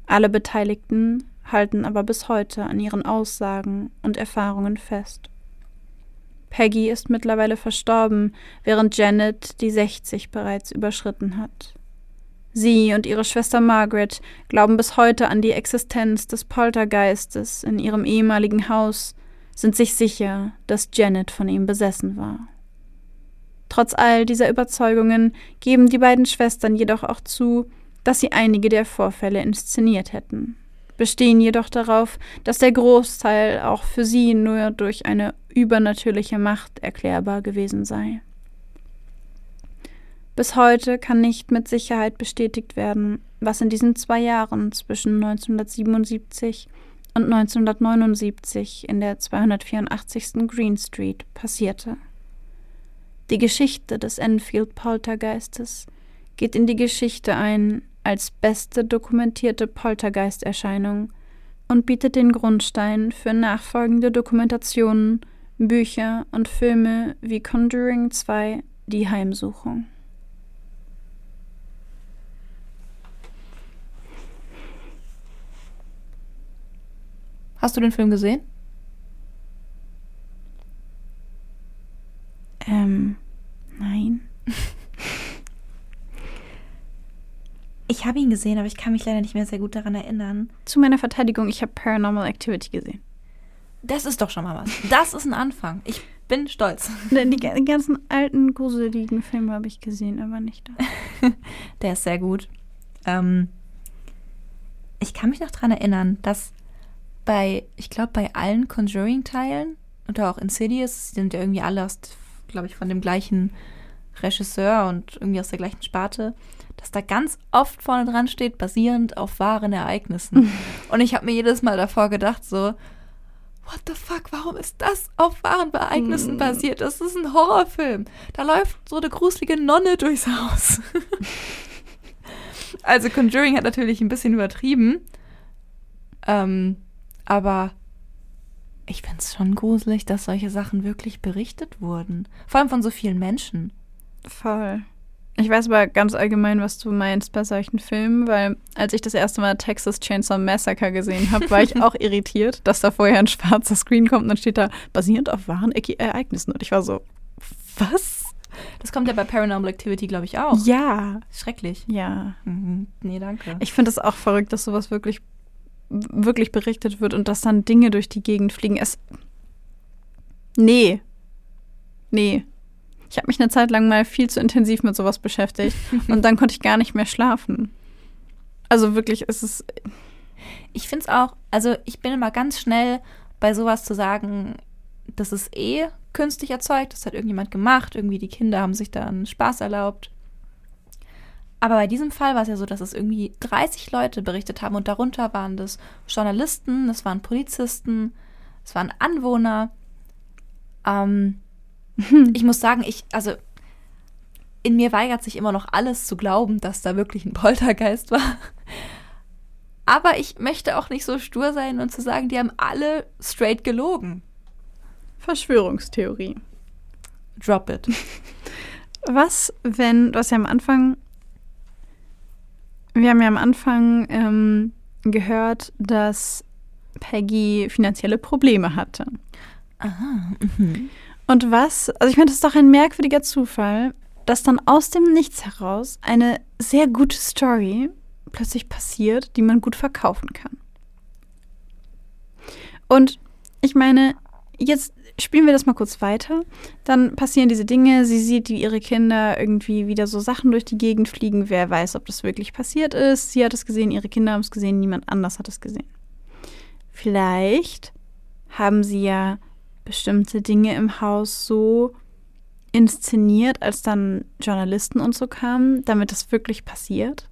Alle Beteiligten halten aber bis heute an ihren Aussagen und Erfahrungen fest. Peggy ist mittlerweile verstorben, während Janet die 60 bereits überschritten hat. Sie und ihre Schwester Margaret glauben bis heute an die Existenz des Poltergeistes in ihrem ehemaligen Haus, sind sich sicher, dass Janet von ihm besessen war. Trotz all dieser Überzeugungen geben die beiden Schwestern jedoch auch zu, dass sie einige der Vorfälle inszeniert hätten, bestehen jedoch darauf, dass der Großteil auch für sie nur durch eine übernatürliche Macht erklärbar gewesen sei. Bis heute kann nicht mit Sicherheit bestätigt werden, was in diesen zwei Jahren zwischen 1977 und 1979 in der 284. Green Street passierte. Die Geschichte des Enfield Poltergeistes geht in die Geschichte ein als beste dokumentierte Poltergeisterscheinung und bietet den Grundstein für nachfolgende Dokumentationen, Bücher und Filme wie Conjuring 2 Die Heimsuchung. Hast du den Film gesehen? Ähm, nein. Ich habe ihn gesehen, aber ich kann mich leider nicht mehr sehr gut daran erinnern. Zu meiner Verteidigung, ich habe Paranormal Activity gesehen. Das ist doch schon mal was. Das ist ein Anfang. Ich bin stolz. Die, die ganzen alten, gruseligen Filme habe ich gesehen, aber nicht das. Der ist sehr gut. Ähm, ich kann mich noch daran erinnern, dass bei, ich glaube, bei allen Conjuring-Teilen oder auch Insidious sind ja irgendwie alle aus, glaube ich, von dem gleichen Regisseur und irgendwie aus der gleichen Sparte, dass da ganz oft vorne dran steht, basierend auf wahren Ereignissen. und ich habe mir jedes Mal davor gedacht, so, what the fuck, warum ist das auf wahren Ereignissen basiert? Das ist ein Horrorfilm. Da läuft so eine gruselige Nonne durchs Haus. also Conjuring hat natürlich ein bisschen übertrieben. Ähm, aber ich finde es schon gruselig, dass solche Sachen wirklich berichtet wurden. Vor allem von so vielen Menschen. Voll. Ich weiß aber ganz allgemein, was du meinst bei solchen Filmen, weil als ich das erste Mal Texas Chainsaw Massacre gesehen habe, war ich auch irritiert, dass da vorher ein schwarzer Screen kommt und dann steht da basierend auf wahren Ereignissen. Und ich war so, was? Das kommt ja bei Paranormal Activity, glaube ich, auch. Ja. Schrecklich. Ja. Mhm. Nee, danke. Ich finde es auch verrückt, dass sowas wirklich, wirklich berichtet wird und dass dann Dinge durch die Gegend fliegen. Es. Nee. Nee. Ich habe mich eine Zeit lang mal viel zu intensiv mit sowas beschäftigt und dann konnte ich gar nicht mehr schlafen. Also wirklich, ist es ist. Ich finde es auch, also ich bin immer ganz schnell bei sowas zu sagen, das ist eh künstlich erzeugt, das hat irgendjemand gemacht, irgendwie die Kinder haben sich da einen Spaß erlaubt. Aber bei diesem Fall war es ja so, dass es irgendwie 30 Leute berichtet haben und darunter waren das Journalisten, das waren Polizisten, es waren Anwohner. Ähm, ich muss sagen, ich, also in mir weigert sich immer noch alles zu glauben, dass da wirklich ein Poltergeist war. Aber ich möchte auch nicht so stur sein und zu sagen, die haben alle straight gelogen. Verschwörungstheorie. Drop it. Was, wenn, du hast ja am Anfang, wir haben ja am Anfang ähm, gehört, dass Peggy finanzielle Probleme hatte. Aha. Mhm. Und was, also ich meine, das ist doch ein merkwürdiger Zufall, dass dann aus dem Nichts heraus eine sehr gute Story plötzlich passiert, die man gut verkaufen kann. Und ich meine, jetzt spielen wir das mal kurz weiter. Dann passieren diese Dinge. Sie sieht, wie ihre Kinder irgendwie wieder so Sachen durch die Gegend fliegen. Wer weiß, ob das wirklich passiert ist. Sie hat es gesehen, ihre Kinder haben es gesehen, niemand anders hat es gesehen. Vielleicht haben sie ja bestimmte Dinge im Haus so inszeniert, als dann Journalisten und so kamen, damit das wirklich passiert.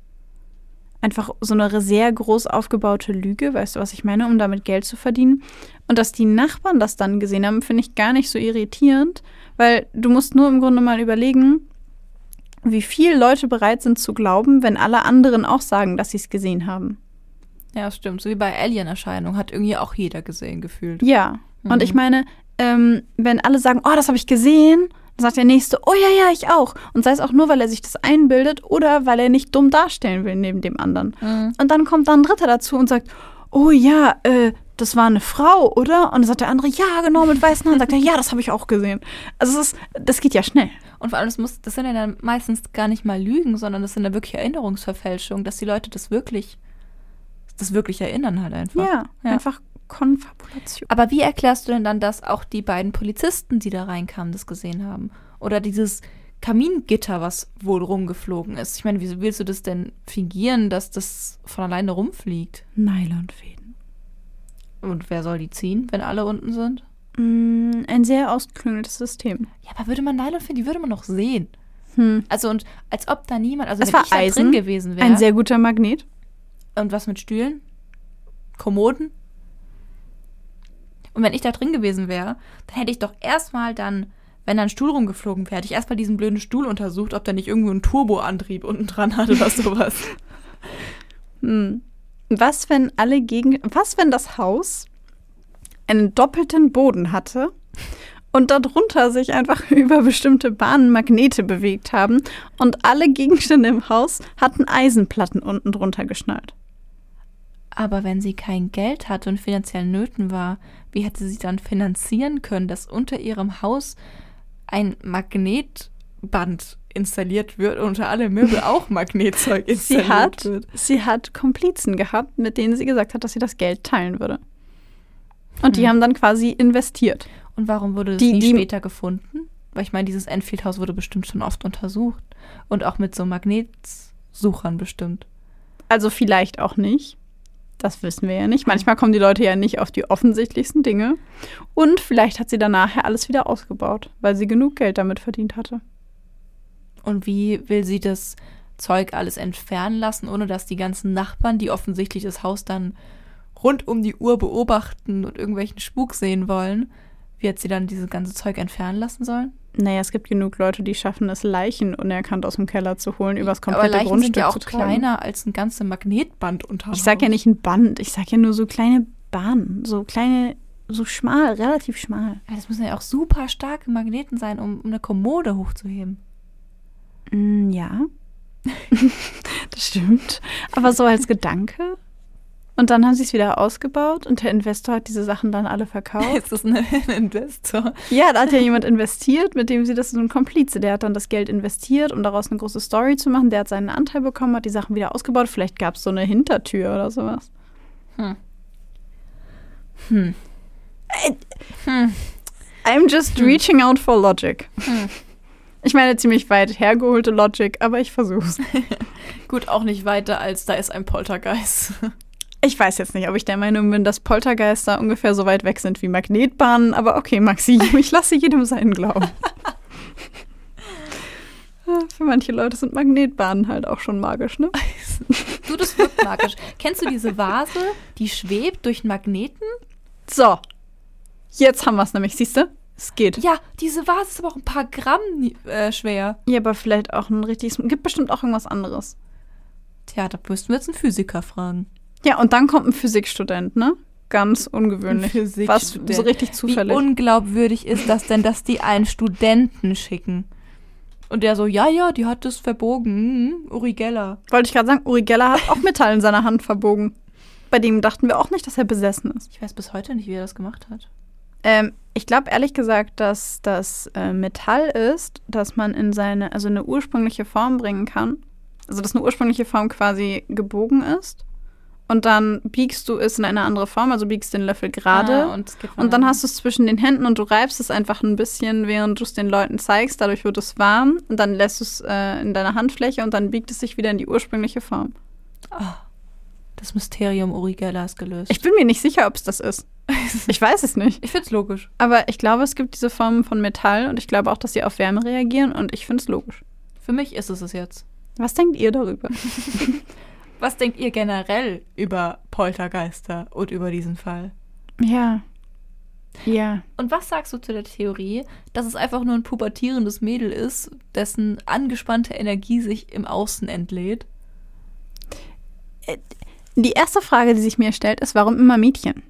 Einfach so eine sehr groß aufgebaute Lüge, weißt du, was ich meine, um damit Geld zu verdienen. Und dass die Nachbarn das dann gesehen haben, finde ich gar nicht so irritierend, weil du musst nur im Grunde mal überlegen, wie viel Leute bereit sind zu glauben, wenn alle anderen auch sagen, dass sie es gesehen haben. Ja, stimmt. So wie bei Alien-Erscheinung hat irgendwie auch jeder gesehen, gefühlt. Ja. Und Mhm. ich meine, ähm, wenn alle sagen, oh, das habe ich gesehen, dann sagt der Nächste, oh ja, ja, ich auch. Und sei es auch nur, weil er sich das einbildet oder weil er nicht dumm darstellen will neben dem anderen. Mhm. Und dann kommt dann ein Dritter dazu und sagt, oh ja, äh, das war eine Frau, oder? Und dann sagt der andere, ja, genau, mit weißen Haaren. Sagt er, ja, das habe ich auch gesehen. Also ist, das geht ja schnell. Und vor allem, das, muss, das sind ja dann meistens gar nicht mal Lügen, sondern das sind ja wirklich Erinnerungsverfälschungen, dass die Leute das wirklich, das wirklich erinnern halt einfach. Ja, Ja. einfach Konfabulation. Aber wie erklärst du denn dann, dass auch die beiden Polizisten, die da reinkamen, das gesehen haben? Oder dieses Kamingitter, was wohl rumgeflogen ist? Ich meine, wie willst du das denn fingieren, dass das von alleine rumfliegt? Nylonfäden. Und wer soll die ziehen, wenn alle unten sind? Mm, ein sehr ausgeklüngeltes System. Ja, aber würde man Nylon finden, die würde man noch sehen. Hm. Also und als ob da niemand, also Es wenn war ich Eisen, drin gewesen wäre. Ein sehr guter Magnet. Und was mit Stühlen? Kommoden? Und wenn ich da drin gewesen wäre, dann hätte ich doch erstmal dann, wenn da ein Stuhl rumgeflogen wäre, hätte ich erstmal diesen blöden Stuhl untersucht, ob der nicht irgendwo einen Turboantrieb unten dran hat oder sowas. Hm. Was, wenn alle gegen. Was, wenn das Haus einen doppelten Boden hatte und darunter sich einfach über bestimmte Bahnen Magnete bewegt haben und alle Gegenstände im Haus hatten Eisenplatten unten drunter geschnallt? Aber wenn sie kein Geld hatte und finanziell Nöten war, wie hätte sie dann finanzieren können, dass unter ihrem Haus ein Magnetband installiert wird und unter alle Möbel auch Magnetzeug installiert Sie hat, wird? sie hat Komplizen gehabt, mit denen sie gesagt hat, dass sie das Geld teilen würde. Und die Hm. haben dann quasi investiert. Und warum wurde das Die- nie die- später gefunden? Weil ich meine, dieses Enfield-Haus wurde bestimmt schon oft untersucht. Und auch mit so Magnetsuchern bestimmt. Also vielleicht auch nicht. Das wissen wir ja nicht. Manchmal kommen die Leute ja nicht auf die offensichtlichsten Dinge. Und vielleicht hat sie dann nachher alles wieder ausgebaut, weil sie genug Geld damit verdient hatte. Und wie will sie das Zeug alles entfernen lassen, ohne dass die ganzen Nachbarn, die offensichtlich das Haus dann rund um die Uhr beobachten und irgendwelchen Spuk sehen wollen, wie hat sie dann dieses ganze Zeug entfernen lassen sollen? Naja, es gibt genug Leute, die schaffen es, Leichen unerkannt aus dem Keller zu holen, übers Aber komplette Leichen Grundstück sind ja auch kleiner als ein ganzes Magnetband unter. Ich sag ja nicht ein Band, ich sag ja nur so kleine Bahnen, so kleine, so schmal, relativ schmal. Ja, das müssen ja auch super starke Magneten sein, um, um eine Kommode hochzuheben. Mm, ja, das stimmt. Aber so als Gedanke. Und dann haben sie es wieder ausgebaut und der Investor hat diese Sachen dann alle verkauft. Ist das ein Investor? Ja, da hat ja jemand investiert, mit dem sie das so ein Komplize. Der hat dann das Geld investiert, um daraus eine große Story zu machen. Der hat seinen Anteil bekommen, hat die Sachen wieder ausgebaut. Vielleicht gab es so eine Hintertür oder sowas. Hm. Hm. Hm. I'm just reaching out for logic. Hm. Ich meine, ziemlich weit hergeholte Logic, aber ich versuch's. Gut, auch nicht weiter als da ist ein Poltergeist. Ich weiß jetzt nicht, ob ich der Meinung bin, dass Poltergeister ungefähr so weit weg sind wie Magnetbahnen, aber okay, Maxi, ich lasse jedem seinen Glauben. Ja, Für manche Leute sind Magnetbahnen halt auch schon magisch, ne? Du, das wirkt magisch. Kennst du diese Vase, die schwebt durch einen Magneten? So, jetzt haben wir es nämlich, siehst du? Es geht. Ja, diese Vase ist aber auch ein paar Gramm äh, schwer. Ja, aber vielleicht auch ein richtiges. Gibt bestimmt auch irgendwas anderes. Tja, da müssten wir jetzt einen Physiker fragen. Ja, und dann kommt ein Physikstudent, ne? Ganz ungewöhnlich. Ein Physikstudent. Was so richtig Wie zufällig. unglaubwürdig ist das denn, dass die einen Studenten schicken? Und der so, ja, ja, die hat das verbogen. Hm, Uri Geller. Wollte ich gerade sagen, Uri Geller hat auch Metall in seiner Hand verbogen. Bei dem dachten wir auch nicht, dass er besessen ist. Ich weiß bis heute nicht, wie er das gemacht hat. Ähm, ich glaube ehrlich gesagt, dass das äh, Metall ist, dass man in seine, also eine ursprüngliche Form bringen kann. Also dass eine ursprüngliche Form quasi gebogen ist und dann biegst du es in eine andere Form, also biegst den Löffel gerade. Ah, und, Und dann hast du es zwischen den Händen und du reibst es einfach ein bisschen, während du es den Leuten zeigst. Dadurch wird es warm und dann lässt du es äh, in deiner Handfläche und dann biegt es sich wieder in die ursprüngliche Form. das Mysterium Uri Geller ist gelöst. Ich bin mir nicht sicher, ob es das ist. Ich weiß es nicht. ich finde es logisch. Aber ich glaube, es gibt diese Formen von Metall und ich glaube auch, dass sie auf Wärme reagieren und ich finde es logisch. Für mich ist es es jetzt. Was denkt ihr darüber? Was denkt ihr generell über Poltergeister und über diesen Fall? Ja. Ja. Und was sagst du zu der Theorie, dass es einfach nur ein pubertierendes Mädel ist, dessen angespannte Energie sich im Außen entlädt? Die erste Frage, die sich mir stellt, ist, warum immer Mädchen?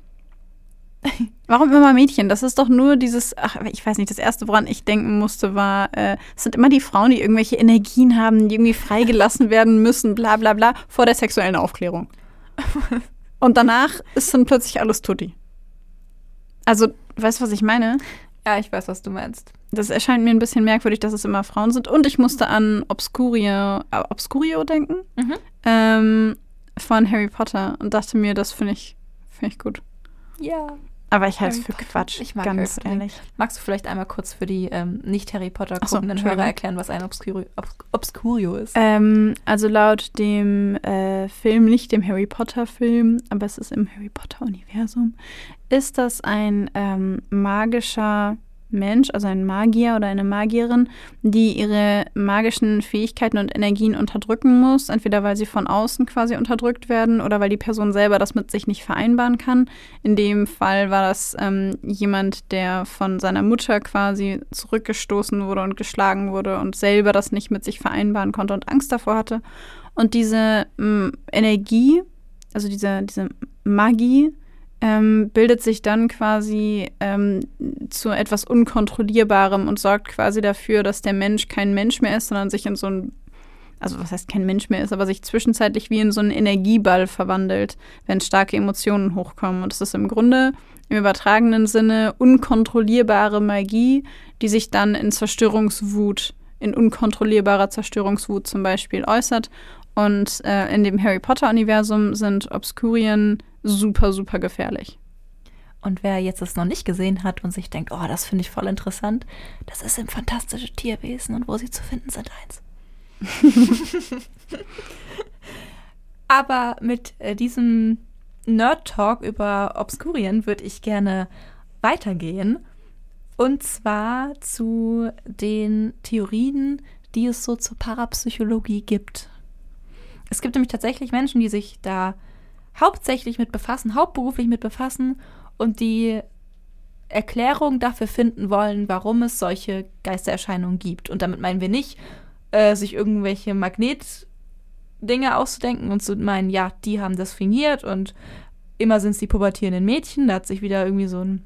Warum immer Mädchen? Das ist doch nur dieses, ach, ich weiß nicht, das erste, woran ich denken musste, war, äh, es sind immer die Frauen, die irgendwelche Energien haben, die irgendwie freigelassen werden müssen, bla bla bla, vor der sexuellen Aufklärung. Und danach ist dann plötzlich alles tutti. Also, weißt du, was ich meine? Ja, ich weiß, was du meinst. Das erscheint mir ein bisschen merkwürdig, dass es immer Frauen sind. Und ich musste an Obscurio, äh, Obscurio denken, Mhm. ähm, von Harry Potter und dachte mir, das finde ich, find ich gut. Ja. Aber ich halte es Harry für. Quatsch, Ich mag ganz Potter. ehrlich. Magst du vielleicht einmal kurz für die ähm, nicht-Harry Potter so, guckenden Entschuldigung. Hörer erklären, was ein Obscurio, Obs Obscurio ist? Ähm, also laut dem äh, Film, nicht dem Harry Potter-Film, aber es ist im Harry Potter-Universum, ist das ein ähm, magischer Mensch, also ein Magier oder eine Magierin, die ihre magischen Fähigkeiten und Energien unterdrücken muss, entweder weil sie von außen quasi unterdrückt werden oder weil die Person selber das mit sich nicht vereinbaren kann. In dem Fall war das ähm, jemand, der von seiner Mutter quasi zurückgestoßen wurde und geschlagen wurde und selber das nicht mit sich vereinbaren konnte und Angst davor hatte. Und diese ähm, Energie, also diese, diese Magie, ähm, bildet sich dann quasi ähm, zu etwas Unkontrollierbarem und sorgt quasi dafür, dass der Mensch kein Mensch mehr ist, sondern sich in so ein, also was heißt kein Mensch mehr ist, aber sich zwischenzeitlich wie in so einen Energieball verwandelt, wenn starke Emotionen hochkommen. Und es ist im Grunde im übertragenen Sinne unkontrollierbare Magie, die sich dann in Zerstörungswut, in unkontrollierbarer Zerstörungswut zum Beispiel äußert. Und äh, in dem Harry Potter-Universum sind Obscurien super, super gefährlich. Und wer jetzt es noch nicht gesehen hat und sich denkt, oh, das finde ich voll interessant, das ist im Fantastische Tierwesen und wo sie zu finden sind eins. Aber mit äh, diesem Nerd-Talk über Obscurien würde ich gerne weitergehen. Und zwar zu den Theorien, die es so zur Parapsychologie gibt. Es gibt nämlich tatsächlich Menschen, die sich da hauptsächlich mit befassen, hauptberuflich mit befassen und die Erklärung dafür finden wollen, warum es solche Geistererscheinungen gibt. Und damit meinen wir nicht, äh, sich irgendwelche Magnetdinge auszudenken und zu meinen, ja, die haben das fingiert und immer sind es die pubertierenden Mädchen, da hat sich wieder irgendwie so ein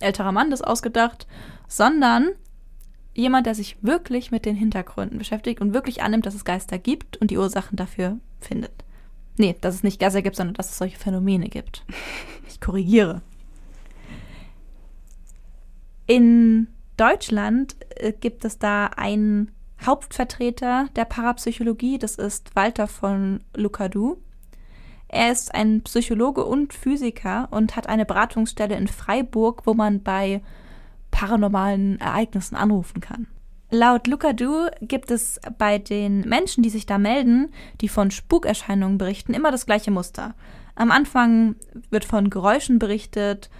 älterer Mann das ausgedacht, sondern jemand, der sich wirklich mit den Hintergründen beschäftigt und wirklich annimmt, dass es Geister gibt und die Ursachen dafür findet. Nee, dass es nicht Geister gibt, sondern dass es solche Phänomene gibt. Ich korrigiere. In Deutschland äh, gibt es da einen Hauptvertreter der Parapsychologie, das ist Walter von Lucadou. Er ist ein Psychologe und Physiker und hat eine Beratungsstelle in Freiburg, wo man bei paranormalen Ereignissen anrufen kann. Laut Lucadou gibt es bei den Menschen, die sich da melden, die von Spukerscheinungen berichten, immer das gleiche Muster. Am Anfang wird von Geräuschen berichtet.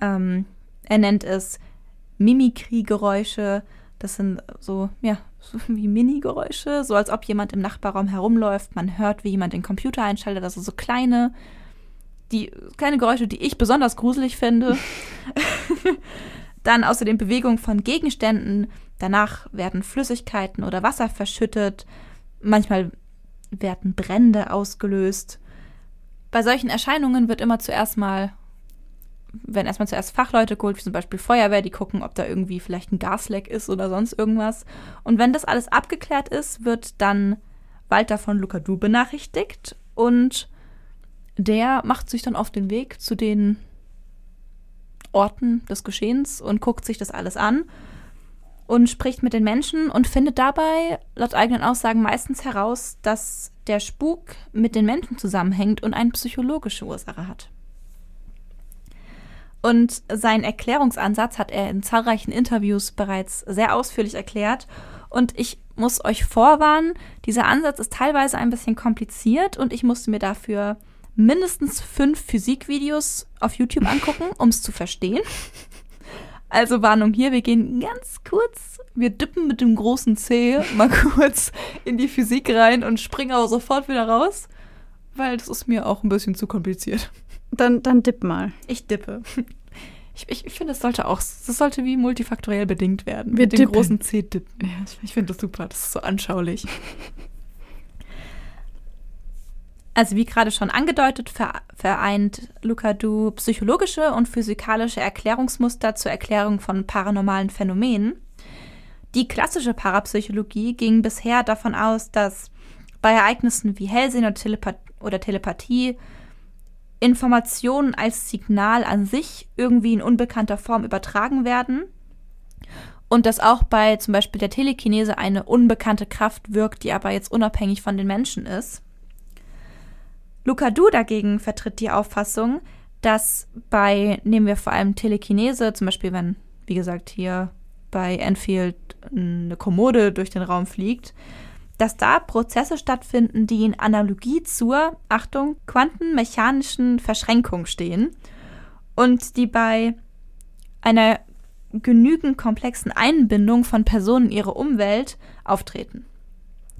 Ähm, er nennt es Mimikry-Geräusche. Das sind so, ja, so wie Mini-Geräusche, so als ob jemand im Nachbarraum herumläuft. Man hört, wie jemand den Computer einschaltet, also so kleine, die kleine Geräusche, die ich besonders gruselig finde. Dann außerdem Bewegung von Gegenständen. Danach werden Flüssigkeiten oder Wasser verschüttet. Manchmal werden Brände ausgelöst. Bei solchen Erscheinungen wird immer zuerst mal, werden erstmal zuerst Fachleute geholt, wie zum Beispiel Feuerwehr, die gucken, ob da irgendwie vielleicht ein Gasleck ist oder sonst irgendwas. Und wenn das alles abgeklärt ist, wird dann Walter von Lucadou benachrichtigt und der macht sich dann auf den Weg zu den Orten des Geschehens und guckt sich das alles an und spricht mit den Menschen und findet dabei, laut eigenen Aussagen, meistens heraus, dass der Spuk mit den Menschen zusammenhängt und eine psychologische Ursache hat. Und seinen Erklärungsansatz hat er in zahlreichen Interviews bereits sehr ausführlich erklärt. Und ich muss euch vorwarnen, dieser Ansatz ist teilweise ein bisschen kompliziert und ich musste mir dafür mindestens fünf Physikvideos auf YouTube angucken, um es zu verstehen. Also Warnung hier, wir gehen ganz kurz, wir dippen mit dem großen C mal kurz in die Physik rein und springen aber sofort wieder raus, weil das ist mir auch ein bisschen zu kompliziert. Dann, dann dipp mal. Ich dippe. Ich, ich, ich finde, es sollte auch, das sollte wie multifaktoriell bedingt werden. Wir mit dem großen C dippen. Ja, ich finde das super, das ist so anschaulich. Also wie gerade schon angedeutet, ver- vereint Lucadou psychologische und physikalische Erklärungsmuster zur Erklärung von paranormalen Phänomenen. Die klassische Parapsychologie ging bisher davon aus, dass bei Ereignissen wie Hellsehen oder, Telepa oder Telepathie Informationen als Signal an sich irgendwie in unbekannter Form übertragen werden und dass auch bei zum Beispiel der Telekinese eine unbekannte Kraft wirkt, die aber jetzt unabhängig von den Menschen ist. Lucadou dagegen vertritt die Auffassung, dass bei, nehmen wir vor allem Telekinese, zum Beispiel wenn, wie gesagt, hier bei Enfield eine Kommode durch den Raum fliegt, dass da Prozesse stattfinden, die in Analogie zur, Achtung, quantenmechanischen Verschränkung stehen und die bei einer genügend komplexen Einbindung von Personen in ihre Umwelt auftreten.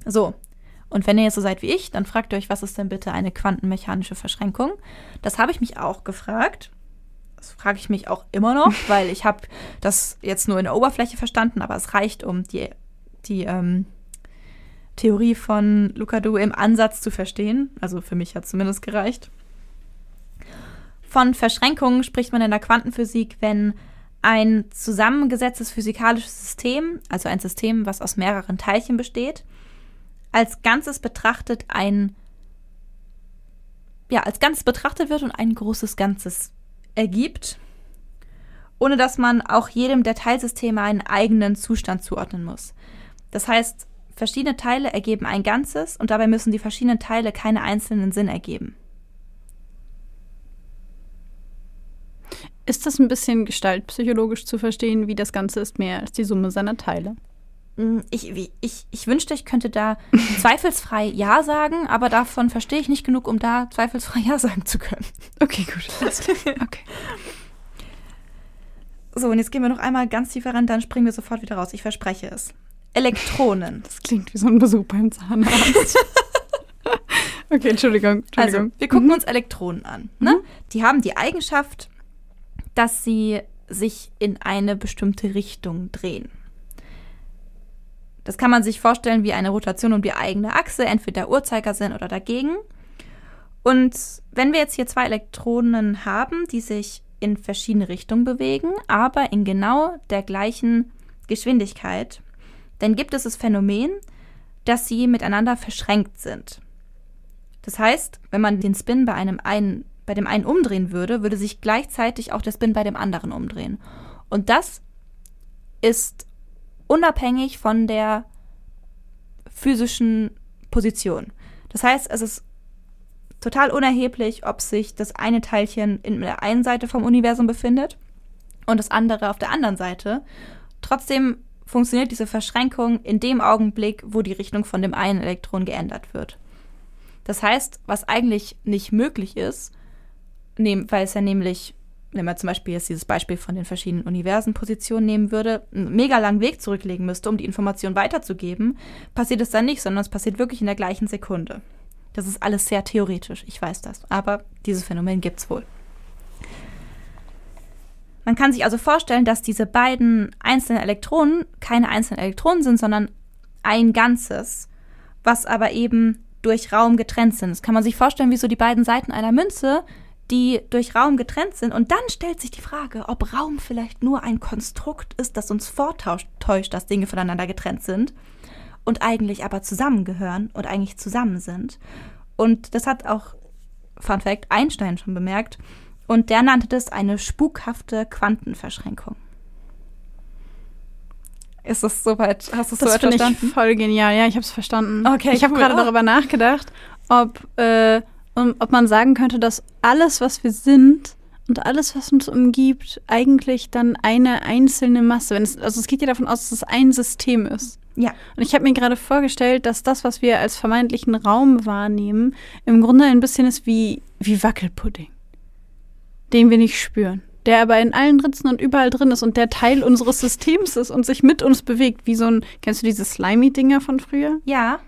So, und wenn ihr jetzt so seid wie ich, dann fragt ihr euch, was ist denn bitte eine quantenmechanische Verschränkung? Das habe ich mich auch gefragt. Das frage ich mich auch immer noch, weil ich habe das jetzt nur in der Oberfläche verstanden, aber es reicht, um die, die ähm, Theorie von Lucadou im Ansatz zu verstehen. Also für mich hat es zumindest gereicht. Von Verschränkungen spricht man in der Quantenphysik, wenn ein zusammengesetztes physikalisches System, also ein System, was aus mehreren Teilchen besteht, als Ganzes betrachtet ein ja, als Ganzes betrachtet wird und ein großes Ganzes ergibt, ohne dass man auch jedem der Teilsysteme einen eigenen Zustand zuordnen muss. Das heißt, verschiedene Teile ergeben ein Ganzes und dabei müssen die verschiedenen Teile keine einzelnen Sinn ergeben. Ist das ein bisschen gestaltpsychologisch zu verstehen, wie das Ganze ist mehr als die Summe seiner Teile? Mm, Ich, ich, ich wünschte, ich könnte da zweifelsfrei Ja sagen, aber davon verstehe ich nicht genug, um da zweifelsfrei Ja sagen zu können. Okay, gut. Okay. So, und jetzt gehen wir noch einmal ganz tiefer ran, dann springen wir sofort wieder raus. Ich verspreche es. Elektronen. Das klingt wie so ein Besuch beim Zahnarzt. okay, Entschuldigung. Also, Entschuldigung. wir gucken Mhm. uns Elektronen an. Ne? Die haben die Eigenschaft, dass sie sich in eine bestimmte Richtung drehen. Das kann man sich vorstellen wie eine Rotation um die eigene Achse, entweder Uhrzeigersinn oder dagegen. Und wenn wir jetzt hier zwei Elektronen haben, die sich in verschiedene Richtungen bewegen, aber in genau der gleichen Geschwindigkeit, dann gibt es das Phänomen, dass sie miteinander verschränkt sind. Das heißt, wenn man den Spin bei einem einen, bei dem einen umdrehen würde, würde sich gleichzeitig auch der Spin bei dem anderen umdrehen. Und das ist unabhängig von der physischen Position. Das heißt, es ist total unerheblich, ob sich das eine Teilchen in der einen Seite vom Universum befindet und das andere auf der anderen Seite. Trotzdem funktioniert diese Verschränkung in dem Augenblick, wo die Richtung von dem einen Elektron geändert wird. Das heißt, was eigentlich nicht möglich ist, weil es ja nämlich, wenn man zum Beispiel jetzt dieses Beispiel von den verschiedenen Universenpositionen nehmen würde, einen mega langen Weg zurücklegen müsste, um die Information weiterzugeben, passiert es dann nicht, sondern es passiert wirklich in der gleichen Sekunde. Das ist alles sehr theoretisch, ich weiß das, aber dieses Phänomen gibt es wohl. Man kann sich also vorstellen, dass diese beiden einzelnen Elektronen keine einzelnen Elektronen sind, sondern ein Ganzes, was aber eben durch Raum getrennt sind. Das kann man sich vorstellen wie so die beiden Seiten einer Münze, die durch Raum getrennt sind. Und dann stellt sich die Frage, ob Raum vielleicht nur ein Konstrukt ist, das uns vortäuscht, dass Dinge voneinander getrennt sind und eigentlich aber zusammengehören und eigentlich zusammen sind. Und das hat auch, Fun Fact, Einstein schon bemerkt. Und der nannte das eine spukhafte Quantenverschränkung. Ist das soweit? Hast du es soweit finde ich verstanden? voll genial. Ja, ich habe es verstanden. Okay, ich habe cool. gerade darüber nachgedacht, ob, äh, um, ob man sagen könnte, dass alles, was wir sind und alles, was uns umgibt, eigentlich dann eine einzelne Masse, wenn es, also es geht ja davon aus, dass es ein System ist. Ja. Und ich habe mir gerade vorgestellt, dass das, was wir als vermeintlichen Raum wahrnehmen, im Grunde ein bisschen ist wie, wie Wackelpudding, den wir nicht spüren, der aber in allen Ritzen und überall drin ist und der Teil unseres Systems ist und sich mit uns bewegt, wie so ein, kennst du diese Slimy-Dinger von früher? Ja.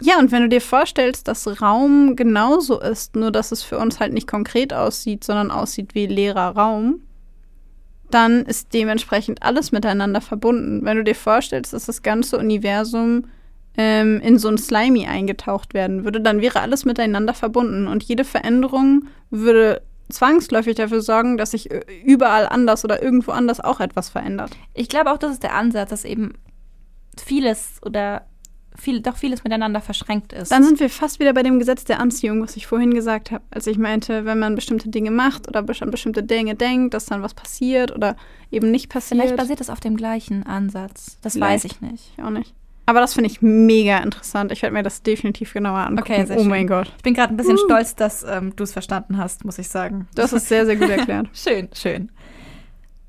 Ja, und wenn du dir vorstellst, dass Raum genauso ist, nur dass es für uns halt nicht konkret aussieht, sondern aussieht wie leerer Raum, dann ist dementsprechend alles miteinander verbunden. Wenn du dir vorstellst, dass das ganze Universum ähm, in so ein Slimy eingetaucht werden würde, dann wäre alles miteinander verbunden und jede Veränderung würde zwangsläufig dafür sorgen, dass sich äh, überall anders oder irgendwo anders auch etwas verändert. Ich glaube auch, das ist der Ansatz, dass eben vieles oder viel, doch vieles miteinander verschränkt ist. Dann sind wir fast wieder bei dem Gesetz der Anziehung, was ich vorhin gesagt habe, als ich meinte, wenn man bestimmte Dinge macht oder an bestimmte Dinge denkt, dass dann was passiert oder eben nicht passiert. Vielleicht basiert es auf dem gleichen Ansatz. Das Vielleicht. weiß ich nicht. ich auch nicht. Aber das finde ich mega interessant. Ich werde mir das definitiv genauer angucken. Okay, oh schön. mein Gott. Ich bin gerade ein bisschen Uh. stolz, dass ähm, du es verstanden hast, muss ich sagen. Du hast es sehr, sehr gut erklärt. Schön, schön.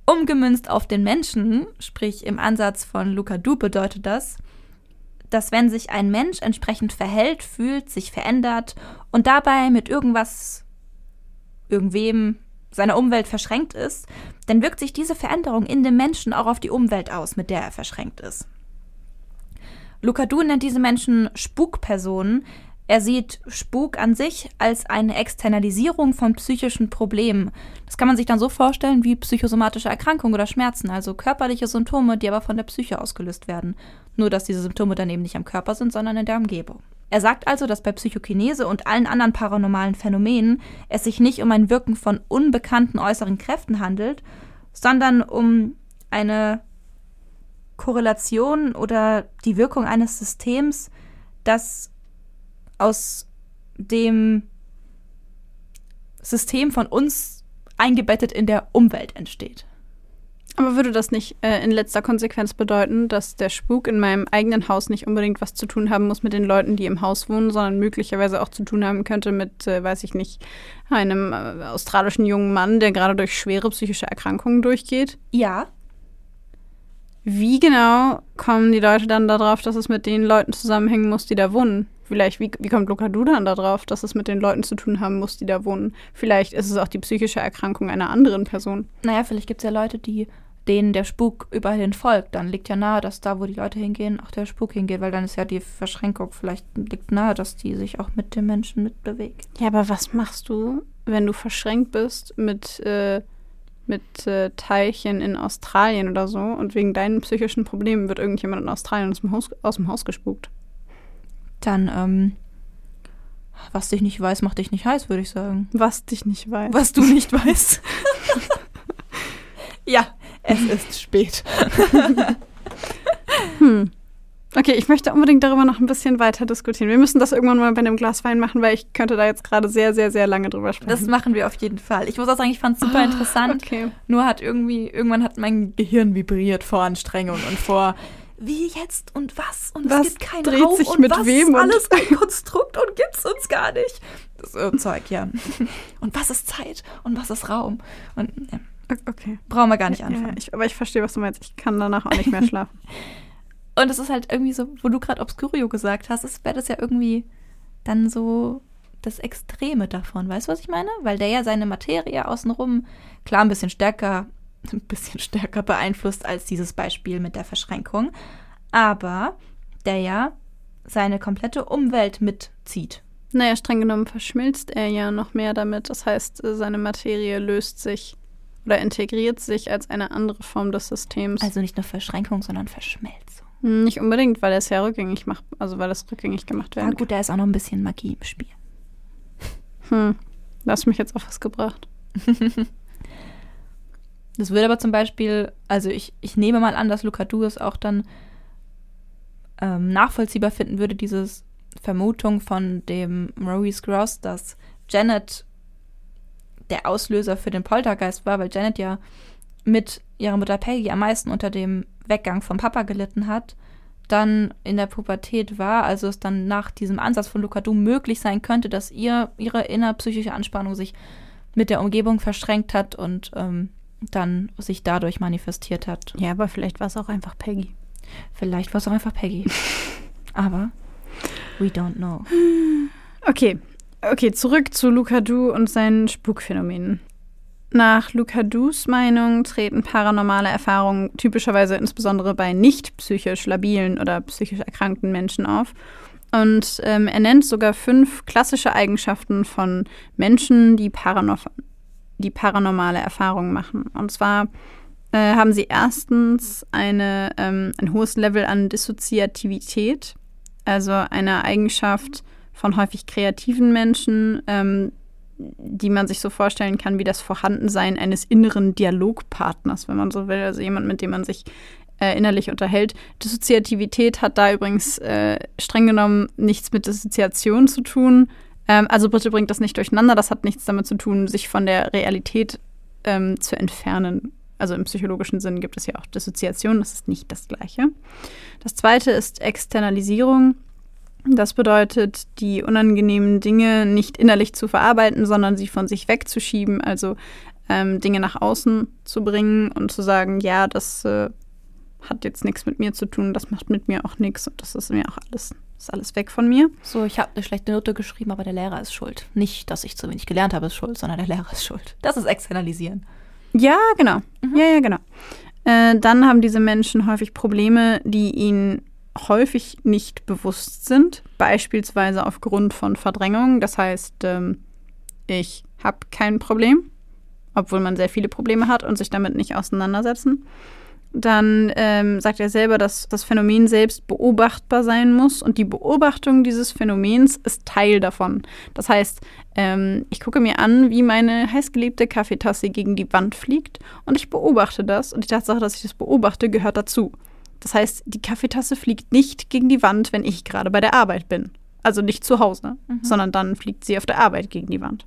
Umgemünzt auf den Menschen, sprich im Ansatz von Luca Du, bedeutet das, dass wenn sich ein Mensch entsprechend verhält, fühlt, sich verändert und dabei mit irgendwas, irgendwem seiner Umwelt verschränkt ist, dann wirkt sich diese Veränderung in dem Menschen auch auf die Umwelt aus, mit der er verschränkt ist. Luca Du nennt diese Menschen Spukpersonen. Er sieht Spuk an sich als eine Externalisierung von psychischen Problemen. Das kann man sich dann so vorstellen wie psychosomatische Erkrankungen oder Schmerzen, also körperliche Symptome, die aber von der Psyche ausgelöst werden. Nur dass diese Symptome dann eben nicht am Körper sind, sondern in der Umgebung. Er sagt also, dass bei Psychokinese und allen anderen paranormalen Phänomenen es sich nicht um ein Wirken von unbekannten äußeren Kräften handelt, sondern um eine Korrelation oder die Wirkung eines Systems, das aus dem System von uns eingebettet in der Umwelt entsteht. Aber würde das nicht äh, in letzter Konsequenz bedeuten, dass der Spuk in meinem eigenen Haus nicht unbedingt was zu tun haben muss mit den Leuten, die im Haus wohnen, sondern möglicherweise auch zu tun haben könnte mit, äh, weiß ich nicht, einem äh, australischen jungen Mann, der gerade durch schwere psychische Erkrankungen durchgeht? Ja, Wie genau kommen die Leute dann darauf, dass es mit den Leuten zusammenhängen muss, die da wohnen? Vielleicht, wie, wie kommt Luca Du dann darauf, dass es mit den Leuten zu tun haben muss, die da wohnen? Vielleicht ist es auch die psychische Erkrankung einer anderen Person. naja, vielleicht gibt es ja Leute, die denen der Spuk überall folgt. Dann liegt ja nahe, dass da, wo die Leute hingehen, auch der Spuk hingeht, weil dann ist ja die Verschränkung vielleicht liegt nahe, dass die sich auch mit dem Menschen mitbewegt. Ja, aber was machst du, wenn du verschränkt bist mit, äh, mit äh, Teilchen in Australien oder so und wegen deinen psychischen Problemen wird irgendjemand in Australien aus dem Haus, aus dem Haus gespukt? Dann, ähm, was dich nicht weiß, macht dich nicht heiß, würde ich sagen. Was dich nicht weiß. Was du nicht weißt. ja, es ist spät. Hm. Okay, ich möchte unbedingt darüber noch ein bisschen weiter diskutieren. Wir müssen das irgendwann mal bei einem Glas Wein machen, weil ich könnte da jetzt gerade sehr, sehr, sehr lange drüber sprechen. Das machen wir auf jeden Fall. Ich muss auch sagen, ich fand es super Ah, interessant. Okay. Nur hat irgendwie, irgendwann hat mein Gehirn vibriert vor Anstrengung und vor wie jetzt und was und Was es gibt keinen dreht Raum sich und mit was wem ist alles ein Konstrukt und gibt's uns gar nicht. Das äh, Zeug, ja. Und was ist Zeit und was ist Raum? Und ja, Okay. brauchen wir gar nicht Ja, anfangen. ich, aber ich verstehe, was du meinst. Ich kann danach auch nicht mehr schlafen. Und es ist halt irgendwie so, wo du gerade Obscurio gesagt hast, es wäre das ja irgendwie dann so das Extreme davon. Weißt du, was ich meine? Weil der ja seine Materie außenrum klar ein bisschen stärker, ein bisschen stärker beeinflusst als dieses Beispiel mit der Verschränkung. Aber der ja seine komplette Umwelt mitzieht. Naja, streng genommen verschmilzt er ja noch mehr damit. Das heißt, seine Materie löst sich oder integriert sich als eine andere Form des Systems. Also nicht nur Verschränkung, sondern Verschmelzung. Hm, Nicht unbedingt, weil er es ja rückgängig macht, also weil es rückgängig gemacht werden gut, da ist auch noch ein bisschen Magie im Spiel. kann. Hm. Du hast mich jetzt auf was gebracht. Das würde aber zum Beispiel, also ich, ich nehme mal an, dass Luca Du es auch dann ähm, nachvollziehbar finden würde, diese Vermutung von dem Maurice Gross, dass Janet der Auslöser für den Poltergeist war, weil Janet ja mit ihrer Mutter Peggy am meisten unter dem Weggang vom Papa gelitten hat, dann in der Pubertät war, also es dann nach diesem Ansatz von Lukadu möglich sein könnte, dass ihr ihre innerpsychische Anspannung sich mit der Umgebung verschränkt hat und ähm, dann sich dadurch manifestiert hat. Ja, aber vielleicht war es auch einfach Peggy. Vielleicht war es auch einfach Peggy. aber we don't know. Okay, okay, zurück zu Lukadu und seinen Spukphänomenen. Nach Lukadus Meinung treten paranormale Erfahrungen typischerweise insbesondere bei nicht psychisch labilen oder psychisch erkrankten Menschen auf. Und ähm, er nennt sogar fünf klassische Eigenschaften von Menschen, die, parano die paranormale Erfahrungen machen. Und zwar äh, haben sie erstens eine, ähm, ein hohes Level an Dissoziativität, also eine Eigenschaft von häufig kreativen Menschen, ähm, die man sich so vorstellen kann wie das Vorhandensein eines inneren Dialogpartners, wenn man so will, also jemand, mit dem man sich äh, innerlich unterhält. Dissoziativität hat da übrigens äh, streng genommen nichts mit Dissoziation zu tun. Ähm, also bitte bringt das nicht durcheinander. Das hat nichts damit zu tun, sich von der Realität ähm, zu entfernen. Also im psychologischen Sinn gibt es ja auch Dissoziation, das ist nicht das Gleiche. Das zweite ist Externalisierung. Das bedeutet, die unangenehmen Dinge nicht innerlich zu verarbeiten, sondern sie von sich wegzuschieben, also ähm, Dinge nach außen zu bringen und zu sagen, ja, das äh, hat jetzt nichts mit mir zu tun, das macht mit mir auch nichts und das ist mir auch alles, ist alles weg von mir. So, ich habe eine schlechte Note geschrieben, aber der Lehrer ist schuld. Nicht, dass ich zu wenig gelernt habe, ist schuld, sondern der Lehrer ist schuld. Das ist externalisieren. Ja, genau. Mhm. Ja, ja, genau. Äh, dann haben diese Menschen häufig Probleme, die ihnen häufig nicht bewusst sind, beispielsweise aufgrund von Verdrängung. Das heißt, ähm, ich habe kein Problem, obwohl man sehr viele Probleme hat und sich damit nicht auseinandersetzen. Dann ähm, sagt er selber, dass das Phänomen selbst beobachtbar sein muss und die Beobachtung dieses Phänomens ist Teil davon. Das heißt, ähm, ich gucke mir an, wie meine heißgeliebte Kaffeetasse gegen die Wand fliegt und ich beobachte das und die Tatsache, dass ich das beobachte, gehört dazu. Das heißt, die Kaffeetasse fliegt nicht gegen die Wand, wenn ich gerade bei der Arbeit bin. Also nicht zu Hause, mhm. sondern dann fliegt sie auf der Arbeit gegen die Wand.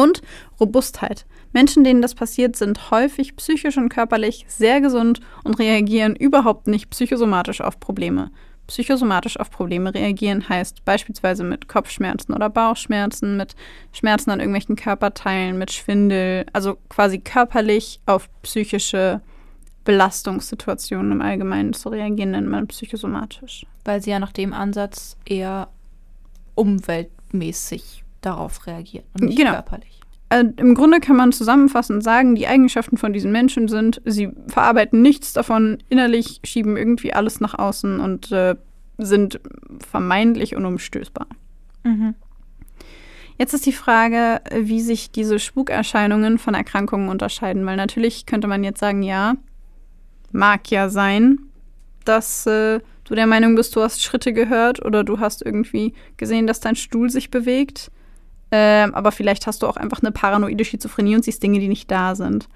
Und Robustheit. Menschen, denen das passiert, sind häufig psychisch und körperlich sehr gesund und reagieren überhaupt nicht psychosomatisch auf Probleme. Psychosomatisch auf Probleme reagieren heißt beispielsweise mit Kopfschmerzen oder Bauchschmerzen, mit Schmerzen an irgendwelchen Körperteilen, mit Schwindel, also quasi körperlich auf psychische Belastungssituationen im Allgemeinen zu reagieren, nennt man psychosomatisch. Weil sie ja nach dem Ansatz eher umweltmäßig darauf reagieren und nicht genau. körperlich. Äh, Im Grunde kann man zusammenfassend sagen, die Eigenschaften von diesen Menschen sind, sie verarbeiten nichts davon innerlich, schieben irgendwie alles nach außen und äh, sind vermeintlich unumstößbar. Mhm. Jetzt ist die Frage, wie sich diese Spukerscheinungen von Erkrankungen unterscheiden, weil natürlich könnte man jetzt sagen, ja, mag ja sein, dass äh, du der Meinung bist, du hast Schritte gehört oder du hast irgendwie gesehen, dass dein Stuhl sich bewegt. Ähm, aber vielleicht hast du auch einfach eine paranoide Schizophrenie und siehst Dinge, die nicht da sind.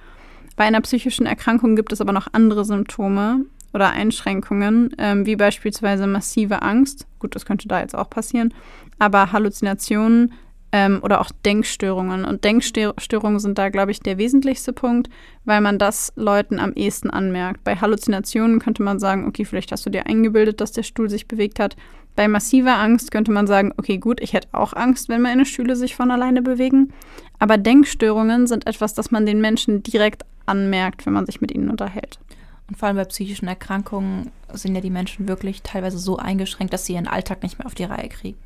Bei einer psychischen Erkrankung gibt es aber noch andere Symptome oder Einschränkungen, ähm, wie beispielsweise massive Angst. Gut, das könnte da jetzt auch passieren. Aber Halluzinationen, ähm, oder auch Denkstörungen. Und Denkstörungen sind da, glaube ich, der wesentlichste Punkt, weil man das Leuten am ehesten anmerkt. Bei Halluzinationen könnte man sagen, okay, vielleicht hast du dir eingebildet, dass der Stuhl sich bewegt hat. Bei massiver Angst könnte man sagen, okay, gut, ich hätte auch Angst, wenn meine Stühle sich von alleine bewegen. Aber Denkstörungen sind etwas, das man den Menschen direkt anmerkt, wenn man sich mit ihnen unterhält. Und vor allem bei psychischen Erkrankungen sind ja die Menschen wirklich teilweise so eingeschränkt, dass sie ihren Alltag nicht mehr auf die Reihe kriegen.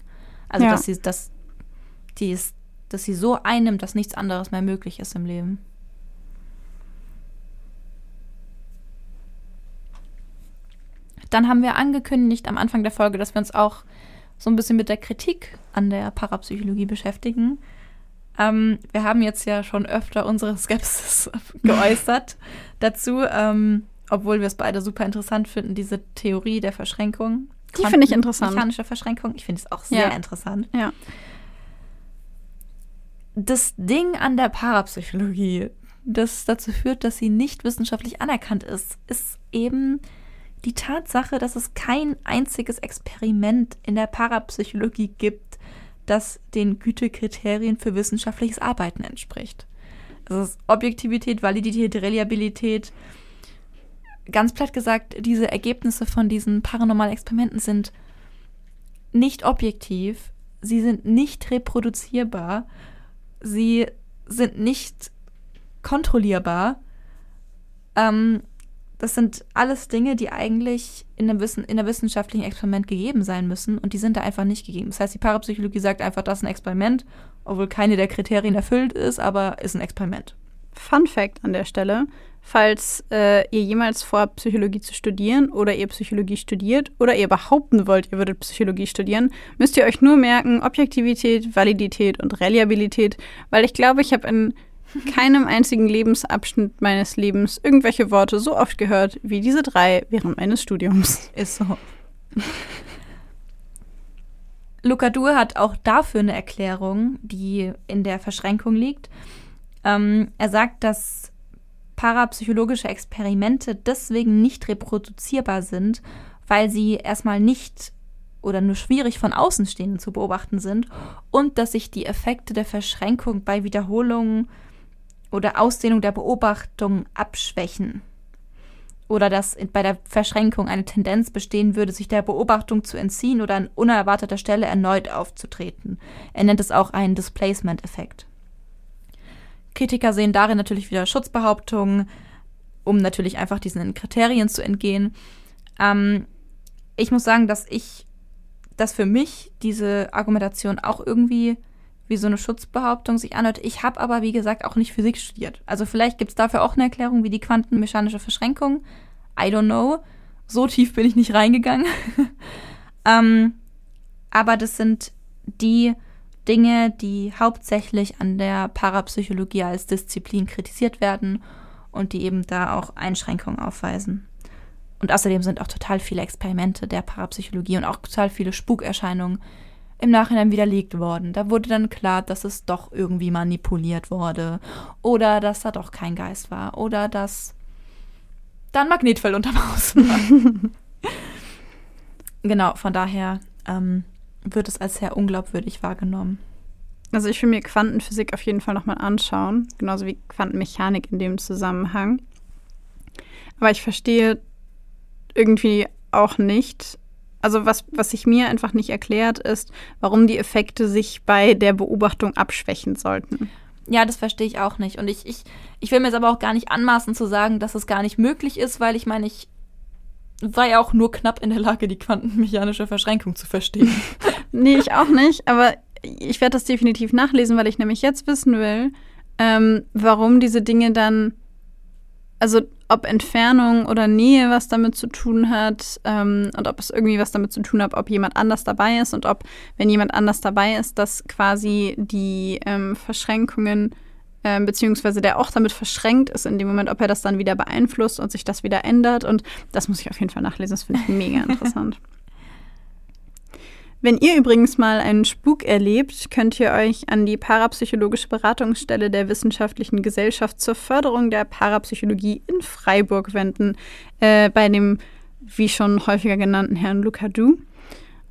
Also ja. dass sie das die ist, dass sie so einnimmt, dass nichts anderes mehr möglich ist im Leben. Dann haben wir angekündigt am Anfang der Folge, dass wir uns auch so ein bisschen mit der Kritik an der Parapsychologie beschäftigen. Ähm, wir haben jetzt ja schon öfter unsere Skepsis geäußert dazu, ähm, obwohl wir es beide super interessant finden, diese Theorie der Verschränkung. Die finde ich interessant. Mechanische Verschränkung. Ich finde es auch sehr ja. interessant. Ja das Ding an der Parapsychologie, das dazu führt, dass sie nicht wissenschaftlich anerkannt ist, ist eben die Tatsache, dass es kein einziges Experiment in der Parapsychologie gibt, das den Gütekriterien für wissenschaftliches Arbeiten entspricht. Ist Objektivität, Validität, Reliabilität, ganz platt gesagt, diese Ergebnisse von diesen paranormalen Experimenten sind nicht objektiv, sie sind nicht reproduzierbar, sie sind nicht kontrollierbar. Ähm, das sind alles Dinge, die eigentlich in einem, Wissen, in einem wissenschaftlichen Experiment gegeben sein müssen und die sind da einfach nicht gegeben. Das heißt, die Parapsychologie sagt einfach, das ist ein Experiment, obwohl keine der Kriterien erfüllt ist, aber ist ein Experiment. Fun Fact an der Stelle: Falls äh, ihr jemals vorhabt, Psychologie zu studieren oder ihr Psychologie studiert oder ihr behaupten wollt, ihr würdet Psychologie studieren, müsst ihr euch nur merken: Objektivität, Validität und Reliabilität, weil ich glaube, ich habe in keinem einzigen Lebensabschnitt meines Lebens irgendwelche Worte so oft gehört wie diese drei während meines Studiums. Ist so. Luca Dur hat auch dafür eine Erklärung, die in der Verschränkung liegt. Ähm, er sagt, dass parapsychologische Experimente deswegen nicht reproduzierbar sind, weil sie erstmal nicht oder nur schwierig von Außenstehenden zu beobachten sind und dass sich die Effekte der Verschränkung bei Wiederholungen oder Ausdehnung der Beobachtung abschwächen. Oder dass bei der Verschränkung eine Tendenz bestehen würde, sich der Beobachtung zu entziehen oder an unerwarteter Stelle erneut aufzutreten. Er nennt es auch einen Displacement-Effekt. Kritiker sehen darin natürlich wieder Schutzbehauptungen, um natürlich einfach diesen Kriterien zu entgehen. Ähm, ich muss sagen, dass ich, dass für mich diese Argumentation auch irgendwie wie so eine Schutzbehauptung sich anhört. Ich habe aber, wie gesagt, auch nicht Physik studiert. Also vielleicht gibt es dafür auch eine Erklärung wie die quantenmechanische Verschränkung. I don't know. So tief bin ich nicht reingegangen. ähm, aber das sind die Dinge, die hauptsächlich an der Parapsychologie als Disziplin kritisiert werden und die eben da auch Einschränkungen aufweisen. Und außerdem sind auch total viele Experimente der Parapsychologie und auch total viele Spukerscheinungen im Nachhinein widerlegt worden. Da wurde dann klar, dass es doch irgendwie manipuliert wurde oder dass da doch kein Geist war oder dass da ein Magnetfeld unterm Haus war. genau, von daher ähm, wird es als sehr unglaubwürdig wahrgenommen. Also ich will mir Quantenphysik auf jeden Fall nochmal anschauen, genauso wie Quantenmechanik in dem Zusammenhang. Aber ich verstehe irgendwie auch nicht, also was, was sich mir einfach nicht erklärt, ist, warum die Effekte sich bei der Beobachtung abschwächen sollten. Ja, das verstehe ich auch nicht. Und ich, ich, ich will mir jetzt aber auch gar nicht anmaßen zu sagen, dass es gar nicht möglich ist, weil ich meine, ich war ja auch nur knapp in der Lage, die quantenmechanische Verschränkung zu verstehen. nee, ich auch nicht, aber ich werde das definitiv nachlesen, weil ich nämlich jetzt wissen will, ähm, warum diese Dinge dann also ob Entfernung oder Nähe was damit zu tun hat ähm, und ob es irgendwie was damit zu tun hat, ob jemand anders dabei ist und ob, wenn jemand anders dabei ist, dass quasi die ähm, Verschränkungen ähm, beziehungsweise der auch damit verschränkt ist in dem Moment, ob er das dann wieder beeinflusst und sich das wieder ändert. Und das muss ich auf jeden Fall nachlesen. Das finde ich mega interessant. Wenn ihr übrigens mal einen Spuk erlebt, könnt ihr euch an die Parapsychologische Beratungsstelle der Wissenschaftlichen Gesellschaft zur Förderung der Parapsychologie in Freiburg wenden, äh, bei dem, wie schon häufiger genannten Herrn Luca Du.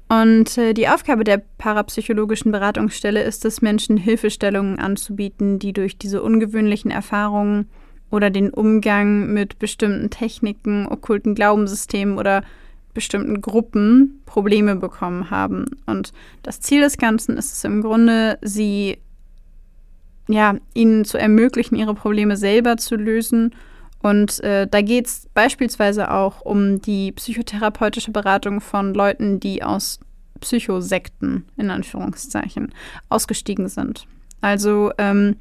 Und äh, die Aufgabe der parapsychologischen Beratungsstelle ist es, Menschen Hilfestellungen anzubieten, die durch diese ungewöhnlichen Erfahrungen oder den Umgang mit bestimmten Techniken, okkulten Glaubenssystemen oder bestimmten Gruppen Probleme bekommen haben. Und das Ziel des Ganzen ist es im Grunde, sie ja, ihnen zu ermöglichen, ihre Probleme selber zu lösen. Und äh, da geht es beispielsweise auch um die psychotherapeutische Beratung von Leuten, die aus Psychosekten, in Anführungszeichen, ausgestiegen sind. Also ähm,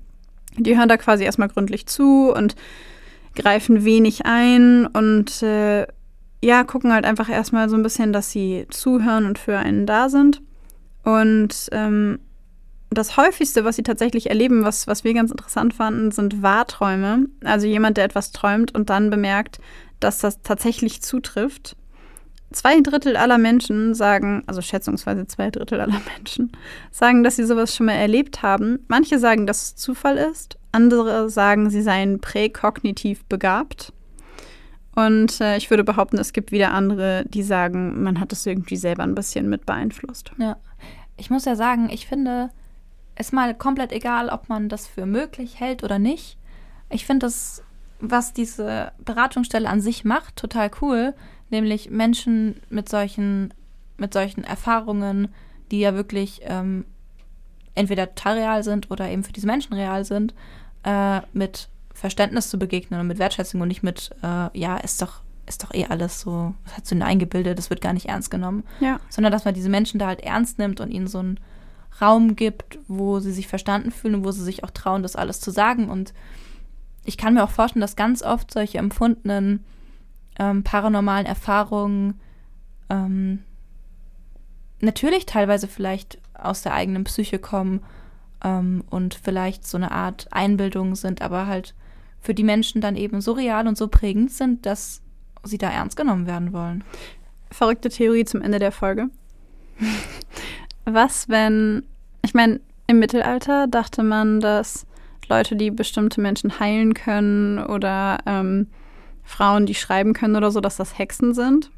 die hören da quasi erstmal gründlich zu und greifen wenig ein und äh, ja, gucken halt einfach erstmal so ein bisschen, dass sie zuhören und für einen da sind. Und ähm, das häufigste, was sie tatsächlich erleben, was, was wir ganz interessant fanden, sind Wahrträume. Also jemand, der etwas träumt und dann bemerkt, dass das tatsächlich zutrifft. Zwei Drittel aller Menschen sagen, also schätzungsweise zwei Drittel aller Menschen, sagen, dass sie sowas schon mal erlebt haben. Manche sagen, dass es Zufall ist. Andere sagen, sie seien präkognitiv begabt. Und äh, ich würde behaupten, es gibt wieder andere, die sagen, man hat es irgendwie selber ein bisschen mit beeinflusst. Ja. Ich muss ja sagen, ich finde es mal komplett egal, ob man das für möglich hält oder nicht. Ich finde es was diese Beratungsstelle an sich macht, total cool, nämlich Menschen mit solchen, mit solchen Erfahrungen, die ja wirklich ähm, entweder total real sind oder eben für diese Menschen real sind, äh, mit Verständnis zu begegnen und mit Wertschätzung und nicht mit, äh, ja, ist doch, ist doch eh alles so, was hast du denn eingebildet, das wird gar nicht ernst genommen. Ja. Sondern dass man diese Menschen da halt ernst nimmt und ihnen so einen Raum gibt, wo sie sich verstanden fühlen und wo sie sich auch trauen, das alles zu sagen. Und ich kann mir auch vorstellen, dass ganz oft solche empfundenen ähm, paranormalen Erfahrungen ähm, natürlich teilweise vielleicht aus der eigenen Psyche kommen ähm, und vielleicht so eine Art Einbildung sind, aber halt für die Menschen dann eben so real und so prägend sind, dass sie da ernst genommen werden wollen. Verrückte Theorie zum Ende der Folge. Was, wenn, ich meine, im Mittelalter dachte man, dass Leute, die bestimmte Menschen heilen können oder ähm, Frauen, die schreiben können oder so, dass das Hexen sind.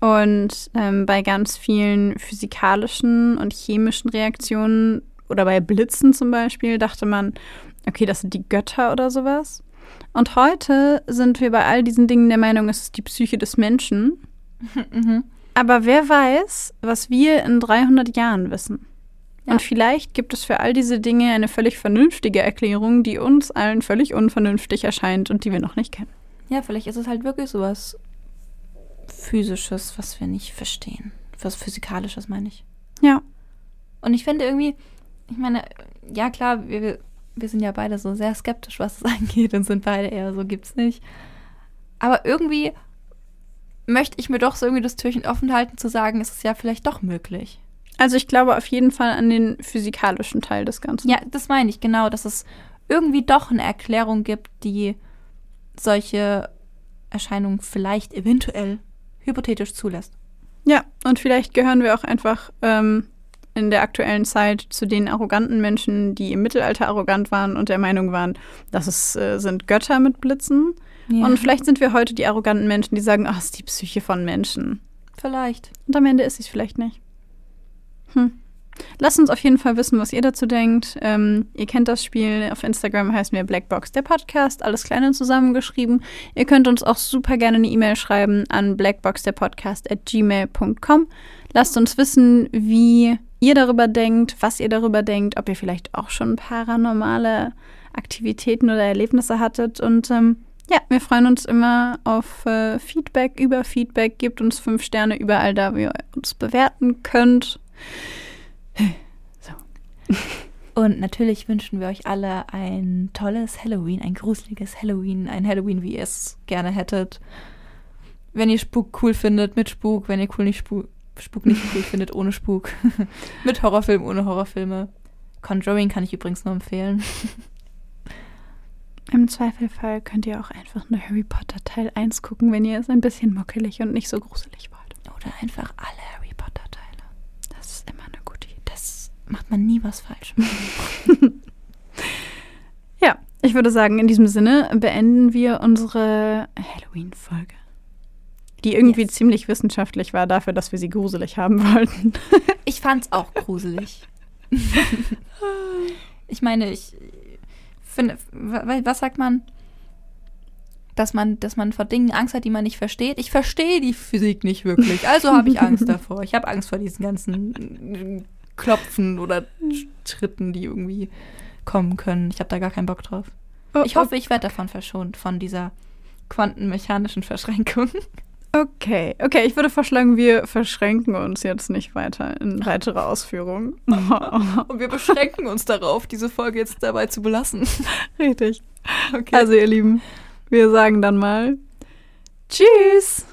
Und ähm, bei ganz vielen physikalischen und chemischen Reaktionen oder bei Blitzen zum Beispiel dachte man, okay, das sind die Götter oder sowas. Und heute sind wir bei all diesen Dingen der Meinung, es ist die Psyche des Menschen. mhm. Aber wer weiß, was wir in 300 Jahren wissen. Ja. Und vielleicht gibt es für all diese Dinge eine völlig vernünftige Erklärung, die uns allen völlig unvernünftig erscheint und die wir noch nicht kennen. Ja, vielleicht ist es halt wirklich sowas Physisches, was wir nicht verstehen. Was Physikalisches, meine ich. Ja. Und ich finde irgendwie, ich meine, ja klar, wir, wir sind ja beide so sehr skeptisch, was es angeht und sind beide eher so, gibt's nicht. Aber irgendwie möchte ich mir doch so irgendwie das Türchen offen halten, zu sagen, es ist ja vielleicht doch möglich. Also ich glaube auf jeden Fall an den physikalischen Teil des Ganzen. Ja, das meine ich, genau, dass es irgendwie doch eine Erklärung gibt, die solche Erscheinungen vielleicht eventuell hypothetisch zulässt. Ja, und vielleicht gehören wir auch einfach ähm, in der aktuellen Zeit zu den arroganten Menschen, die im Mittelalter arrogant waren und der Meinung waren, dass es äh, sind Götter mit Blitzen. Und vielleicht sind wir heute die arroganten Menschen, die sagen, ach, es ist die Psyche von Menschen. vielleicht. Und am Ende ist sie es vielleicht nicht. Hm. Lasst uns auf jeden Fall wissen, was ihr dazu denkt. Ähm, ihr kennt das Spiel. Auf Instagram heißen wir Blackbox der Podcast. Alles klein und zusammengeschrieben. Ihr könnt uns auch super gerne eine E-Mail schreiben an blackboxderpodcast at gmail.com. Lasst uns wissen, wie ihr darüber denkt, was ihr darüber denkt, ob ihr vielleicht auch schon paranormale Aktivitäten oder Erlebnisse hattet. Und ähm, ja, wir freuen uns immer auf äh, Feedback, über Feedback. Gebt uns fünf Sterne überall da, wo ihr uns bewerten könnt. Und natürlich wünschen wir euch alle ein tolles Halloween, ein gruseliges Halloween, ein Halloween, wie ihr es gerne hättet. Wenn ihr Spuk cool findet, mit Spuk. Wenn ihr cool nicht Spuk, Spuk nicht cool findet, ohne Spuk. mit Horrorfilm, ohne Horrorfilme. Conjuring kann ich übrigens nur empfehlen. Im Zweifelfall könnt ihr auch einfach nur Harry Potter Teil 1 gucken, wenn ihr es ein bisschen muckelig und nicht so gruselig wollt. Oder einfach alle Harry Potter Teile. Das ist immer eine gute Idee. Das macht man nie was falsch. Ja, ich würde sagen, in diesem Sinne beenden wir unsere Halloween-Folge. Die irgendwie Yes. ziemlich wissenschaftlich war dafür, dass wir sie gruselig haben wollten. Ich fand's auch gruselig. ich meine, ich finde, wa- was sagt man? Dass man, dass man vor Dingen Angst hat, die man nicht versteht. Ich verstehe die Physik nicht wirklich, also habe ich Angst davor. Ich habe Angst vor diesen ganzen Klopfen oder Schritten, die irgendwie kommen können. Ich habe da gar keinen Bock drauf. Oh, Ich hoffe, ich werde davon verschont, von dieser quantenmechanischen Verschränkung. Okay, okay, ich würde vorschlagen, wir verschränken uns jetzt nicht weiter in weitere Ausführungen. Und wir beschränken uns darauf, diese Folge jetzt dabei zu belassen. Richtig. Okay. Also, ihr Lieben, wir sagen dann mal Tschüss!